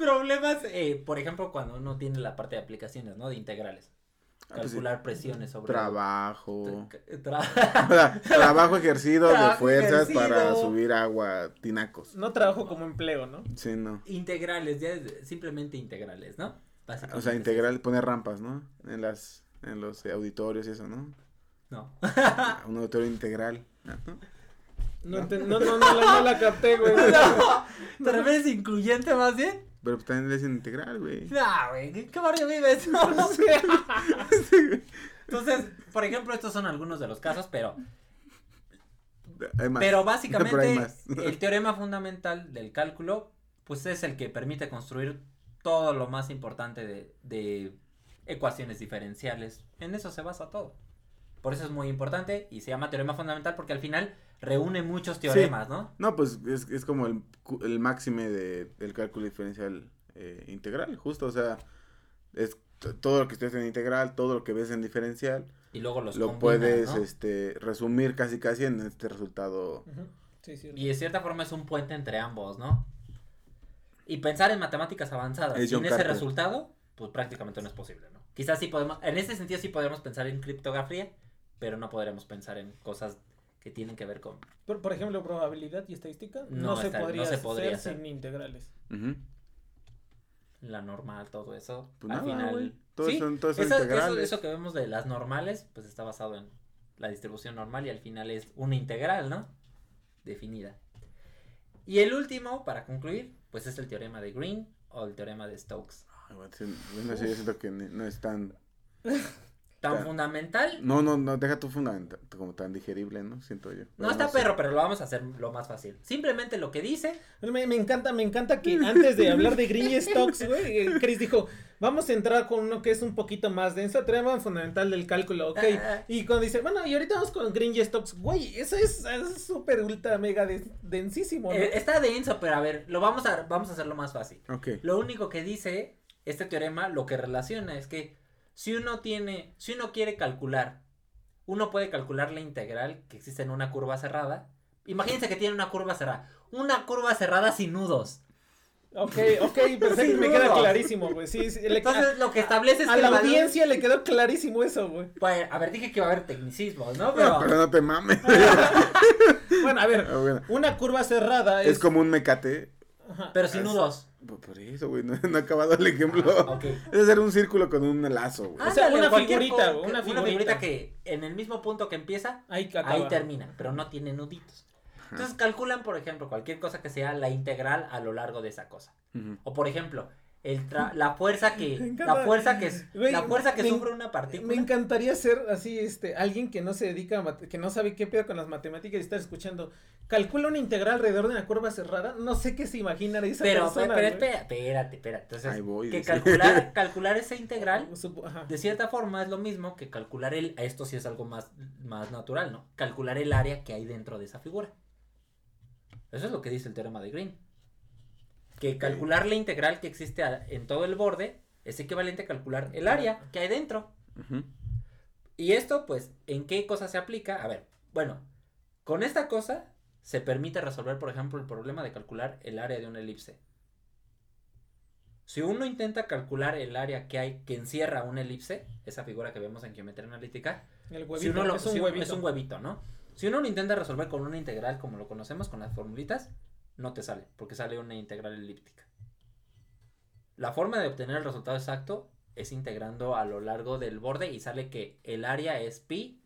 problemas, eh, por ejemplo, cuando uno tiene la parte de aplicaciones, ¿no? De integrales. Ah, pues sí. Calcular presiones sobre... Trabajo. Tra- trabajo ejercido de fuerzas para subir agua a tinacos. No trabajo como empleo, ¿no? Sí, no. integrales, ya es- simplemente integrales, ¿no? Básicamente O sea, integral, poner rampas, ¿no? En las, en los auditorios y eso, ¿no? No. Un auditorio integral. ¿no? No, no, no, no, la, no la capté, güey. no. ¿Te refieres incluyente más bien? Pero pues también es integral, güey. No, güey, ¿qué, qué barrio vives? No sé. Entonces, por ejemplo, estos son algunos de los casos, pero, Hay más. pero Pero básicamente hay más. el teorema fundamental del cálculo, pues es el que permite construir todo lo más importante de, de ecuaciones diferenciales. En eso se basa todo. Por eso es muy importante y se llama teorema fundamental porque al final reúne muchos teoremas, ¿no? No, pues es, es como el, el máxime de, del cálculo diferencial eh, integral, justo, o sea, es todo lo que estés en integral, todo lo que ves en diferencial, Y luego los lo combinas, puedes ¿no? este, resumir casi casi en este resultado. Ujú. Sí, sí. Y de cierta forma es un puente entre ambos, ¿no? Y pensar en matemáticas avanzadas Es sin ese Carter. resultado, pues prácticamente no es posible, ¿no? Quizás sí podemos, en ese sentido sí podemos pensar en criptografía, pero no podremos pensar en cosas que tienen que ver con... Por, por ejemplo, probabilidad y estadística no, No, se, está- no podría se podría hacer hacer. sin integrales. La normal, todo eso. Pues al nada, final. Todos sí, son- todos son eso, eso- integrales. eso que vemos de las normales, pues está basado en la distribución normal y al final es una integral, ¿no? Definida. Y el último, para concluir, pues es el teorema de Green o el teorema de Stokes. Ay, güey, sí, bueno, sí, yo siento que no es tan... Tan Claro. fundamental. No, no, no, deja tu fundamental, como tan digerible, ¿no? Siento yo. No está sé. perro, pero lo vamos a hacer lo más fácil. Simplemente lo que dice, Me, me encanta, me encanta que antes de hablar de Green y Stokes, güey, eh, Chris dijo, vamos a entrar con uno que es un poquito más denso, teorema fundamental del cálculo, ok. Ah. Y cuando dice, bueno, y ahorita vamos con Green y Stokes, güey, eso es es súper ultra mega de- densísimo, ¿no? eh, está denso, pero a ver, lo vamos a, vamos a hacerlo más fácil. Ok. Lo único que dice este teorema, lo que relaciona es que si uno tiene, si uno quiere calcular, uno puede calcular la integral que existe en una curva cerrada. Imagínense que tiene una curva cerrada. Una curva cerrada sin nudos. Ok, ok, perfecto, Sin me queda clarísimo, güey, sí, sí, le- Entonces lo que establece es a que la valor- audiencia le quedó clarísimo eso, güey. Pues, a ver, dije que iba a haber tecnicismos, ¿no? No, Pero, pero no te mames. Bueno, a ver, Ah, bueno. una curva cerrada es... Es como un mecate. Ajá. pero sin nudos. Por por eso, güey, no, no he acabado el ejemplo. Ah. Es hacer un círculo con un lazo, güey. O sea, una figurita, co- una figurita figurita. que en el mismo punto que empieza, Ahí termina, pero no tiene nuditos. Entonces calculan, por ejemplo, cualquier cosa que sea la integral a lo largo de esa cosa. O por ejemplo, el tra- la fuerza Me que la fuerza que es- Güey, la fuerza que me- sufre una Me partícula. encantaría ser así, este, alguien que no se dedica a que no sabe qué pedo con las matemáticas y estar escuchando. Calcula una integral alrededor de una curva cerrada. No sé qué se imagina esa Pero, persona. pero, espera, espérate, espérate. Entonces, Ahí voy, que calcular, calcular esa integral, ajá. de cierta forma es lo mismo que calcular el, esto sí es algo más, más natural, ¿no? Calcular el área que hay dentro de esa figura. Eso es lo que dice el teorema de Green. Que calcular la integral que existe a- en todo el borde es equivalente a calcular el área que hay dentro. Y esto, pues, ¿en qué cosa se aplica? A ver, bueno, con esta cosa se permite resolver, por ejemplo, el problema de calcular el área de una elipse. Si uno intenta calcular el área que hay que encierra una elipse, esa figura que vemos en geometría analítica, El huevito. si uno lo- es un si- huevito. es un huevito, ¿no? Si uno lo intenta resolver con una integral como lo conocemos, con las formulitas, no te sale, porque sale una integral elíptica. La forma de obtener el resultado exacto es integrando a lo largo del borde y sale que el área es pi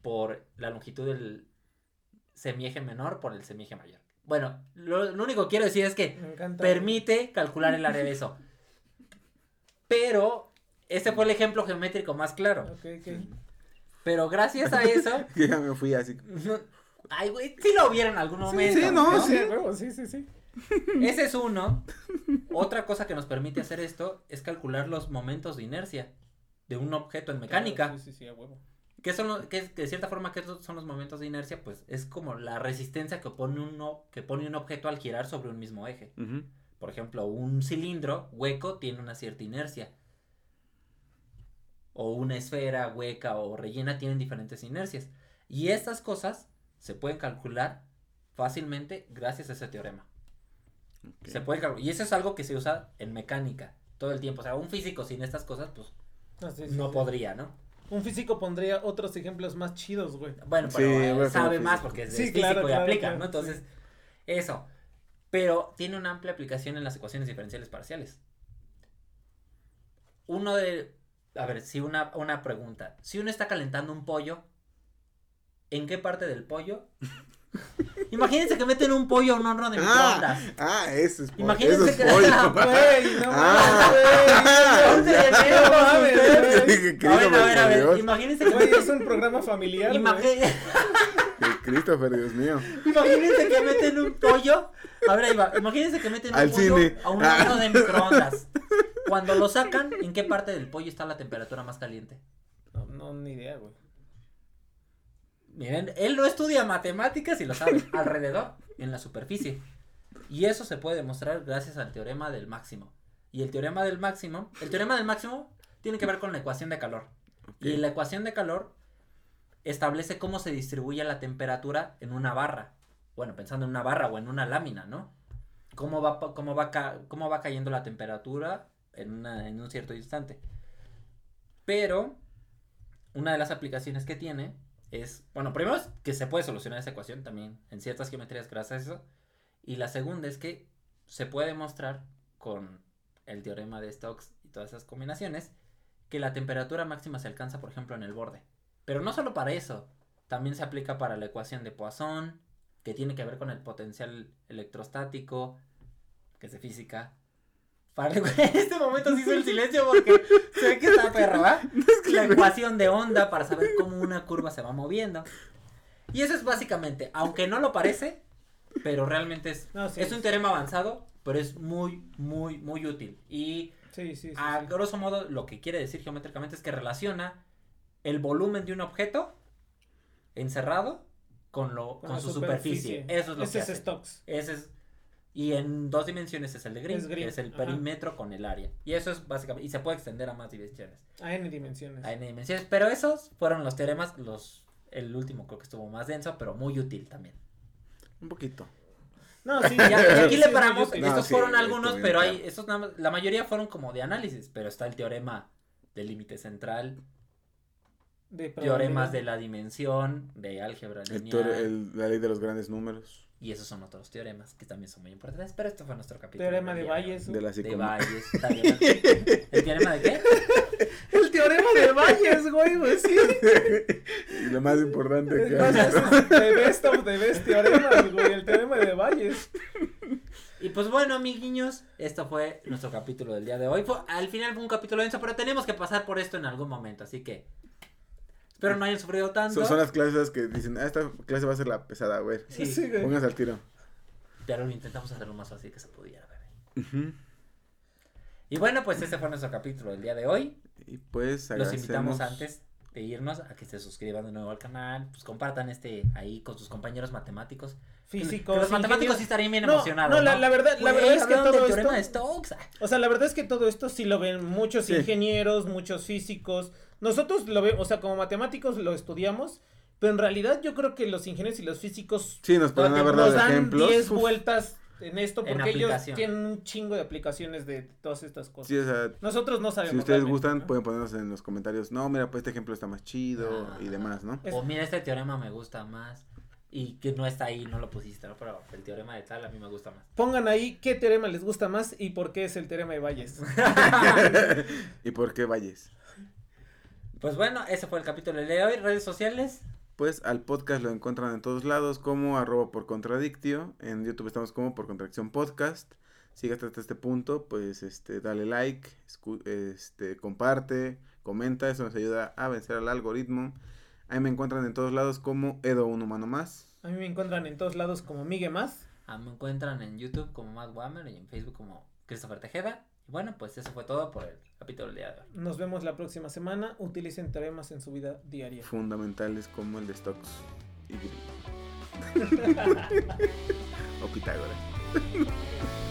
por la longitud del semieje menor por el semieje mayor. Bueno, lo, lo único que quiero decir es que Me encanta. permite calcular el área de eso. Pero ese fue el ejemplo geométrico más claro. Ok, ok. Pero gracias a eso, ya me fui así. Ay, güey, sí lo vieron en algún momento. sí, no, Sí, huevo, sí, sí, sí. Ese es uno. Otra cosa que nos permite hacer esto es calcular los momentos de inercia de un objeto en mecánica. Sí, sí, sí, a huevo. ¿Qué son los, qué- de cierta forma, ¿qué son los momentos de inercia? Pues es como la resistencia que pone, uno, que pone un objeto al girar sobre un mismo eje. Por ejemplo, un cilindro hueco tiene una cierta inercia. O una esfera hueca o rellena tienen diferentes inercias. Y estas cosas se pueden calcular fácilmente gracias a ese teorema. Se puede calcular. Y eso es algo que se usa en mecánica todo el tiempo. O sea, un físico sin estas cosas, pues Ah, sí, sí, no sí. podría, ¿no? Un físico pondría otros ejemplos más chidos, güey. Bueno, Sí, pero eh, sabe más porque es, Sí, es físico claro, y claro, aplica, claro, ¿no? Entonces, eso. Pero tiene una amplia aplicación en las ecuaciones diferenciales parciales. Uno de. A ver, si una, una pregunta. Si uno está calentando un pollo, ¿en qué parte del pollo Imagínense que meten un pollo a un horno de microondas. Ah, ah, eso es pollo. Imagínense eso es que- pollo. Güey, no Ah. mames, A ver, a ver, a ver. Imagínense que Güey, es un programa familiar. Imagi- Christopher, Dios mío. Imagínense que meten un pollo. A ver, ahí va. Imagínense que meten un Al pollo cine. a un Ah. horno de microondas. Cuando lo sacan, ¿en qué parte del pollo está la temperatura más caliente? No, no, ni idea, güey. Miren, él no estudia matemáticas y lo sabe. Alrededor, en la superficie. Y eso se puede demostrar gracias al teorema del máximo. Y el teorema del máximo, el teorema del máximo tiene que ver con la ecuación de calor. Y la ecuación de calor establece cómo se distribuye la temperatura en una barra. Bueno, pensando en una barra o en una lámina, ¿no? Cómo va, cómo va, ca- cómo va cayendo la temperatura en, una- en un cierto instante. Pero, una de las aplicaciones que tiene es, bueno, primero es que se puede solucionar esa ecuación también en ciertas geometrías gracias a eso. Y la segunda es que se puede demostrar con el teorema de Stokes y todas esas combinaciones que la temperatura máxima se alcanza, por ejemplo, en el borde. Pero no solo para eso, también se aplica para la ecuación de Poisson, que tiene que ver con el potencial electrostático, que es de física. Para en este momento se hizo el silencio porque se ve que está perro, ¿va? La ecuación de onda para saber cómo una curva se va moviendo. Y eso es básicamente, aunque no lo parece, pero realmente es, No, sí, es un teorema avanzado, pero es muy, muy, muy útil. Y Sí, sí, sí. a sí. grosso modo, lo que quiere decir geométricamente es que relaciona el volumen de un objeto encerrado con, lo, con, su superficie. Eso es lo Ese que es hace. Stokes. Ese es. Y en dos dimensiones es el de Green, Es Green, que es el ajá. perímetro con el área. Y eso es básicamente. Y se puede extender a más dimensiones. A N dimensiones. A n dimensiones. Pero esos fueron los teoremas. los El último creo que estuvo más denso, pero muy útil también. Un poquito. No, sí, Ya, y aquí sí, le paramos. sí, sí. No, estos sí, fueron algunos, pero hay. claro. Estos nada más- la mayoría fueron como de análisis. Pero está el teorema del límite central. De Teoremas de la dimensión. De álgebra lineal. el- la ley de los grandes números. Y esos son otros teoremas que también son muy importantes. Pero este fue nuestro capítulo. Teorema de hoy. Bayes. De la De. Bayes. teorema- ¿El teorema de qué? El teorema de Bayes, güey, pues sí. Y lo más importante que es The best of the best teoremas, güey. El teorema de Bayes. Y pues bueno, amiguiños, esto fue nuestro capítulo del día de hoy. Fue, al final fue un capítulo denso, pero tenemos que pasar por esto en algún momento, así que espero no hayan sufrido tanto. Son, son las clases que dicen, ah, esta clase va a ser la pesada, güey. Sí, Sí, güey. Pónganse al tiro. pero lo intentamos hacer lo más fácil que se pudiera. Ujú. Y bueno, pues este fue nuestro capítulo del día de hoy. Y pues Los agradecemos. invitamos antes de irnos a que se suscriban de nuevo al canal, pues compartan este ahí con sus compañeros matemáticos. Físicos. Que los matemáticos sí estarían bien No, emocionados. no, la- la verdad- la Güey, verdad es que todo esto- de Stokes. O sea, la verdad es que todo esto sí lo ven muchos Sí. ingenieros, muchos físicos. Nosotros lo vemos, o sea, como matemáticos lo estudiamos, pero en realidad yo creo que los ingenieros y los físicos Sí, nos tiempo nos dan ejemplos. 10 Uf. vueltas en esto En porque ellos tienen un chingo de aplicaciones de todas estas cosas. Sí, o sea, Nosotros no sabemos. si ustedes gustan, ¿no? pueden ponernos en los comentarios. No, mira, pues este ejemplo está más chido Ah. y demás, ¿no? Es- O mira, este teorema me gusta más. Y que no está ahí, no lo pusiste, ¿no? Pero el teorema de tal a mí me gusta más. Pongan ahí qué teorema les gusta más y por qué es el teorema de Bayes. ¿Y por qué Valles? Pues bueno, ese fue el capítulo de hoy. Redes sociales. Pues al podcast lo encuentran en todos lados como arroba por contradictio. En YouTube estamos como por contradicción podcast. Si hasta este punto, pues este dale like, este comparte, comenta, eso nos ayuda a vencer al algoritmo. Ahí me encuentran en todos lados como Edo un humano más. A mí me encuentran en todos lados como Migue Más. Ah, me encuentran en YouTube como Matt Wammer y en Facebook como Christopher Tejeda. Bueno, pues eso fue todo por el capítulo del día de hoy. Nos vemos la próxima semana. Utilicen teoremas en su vida diaria. Fundamentales como el de Stokes y o Pitágoras.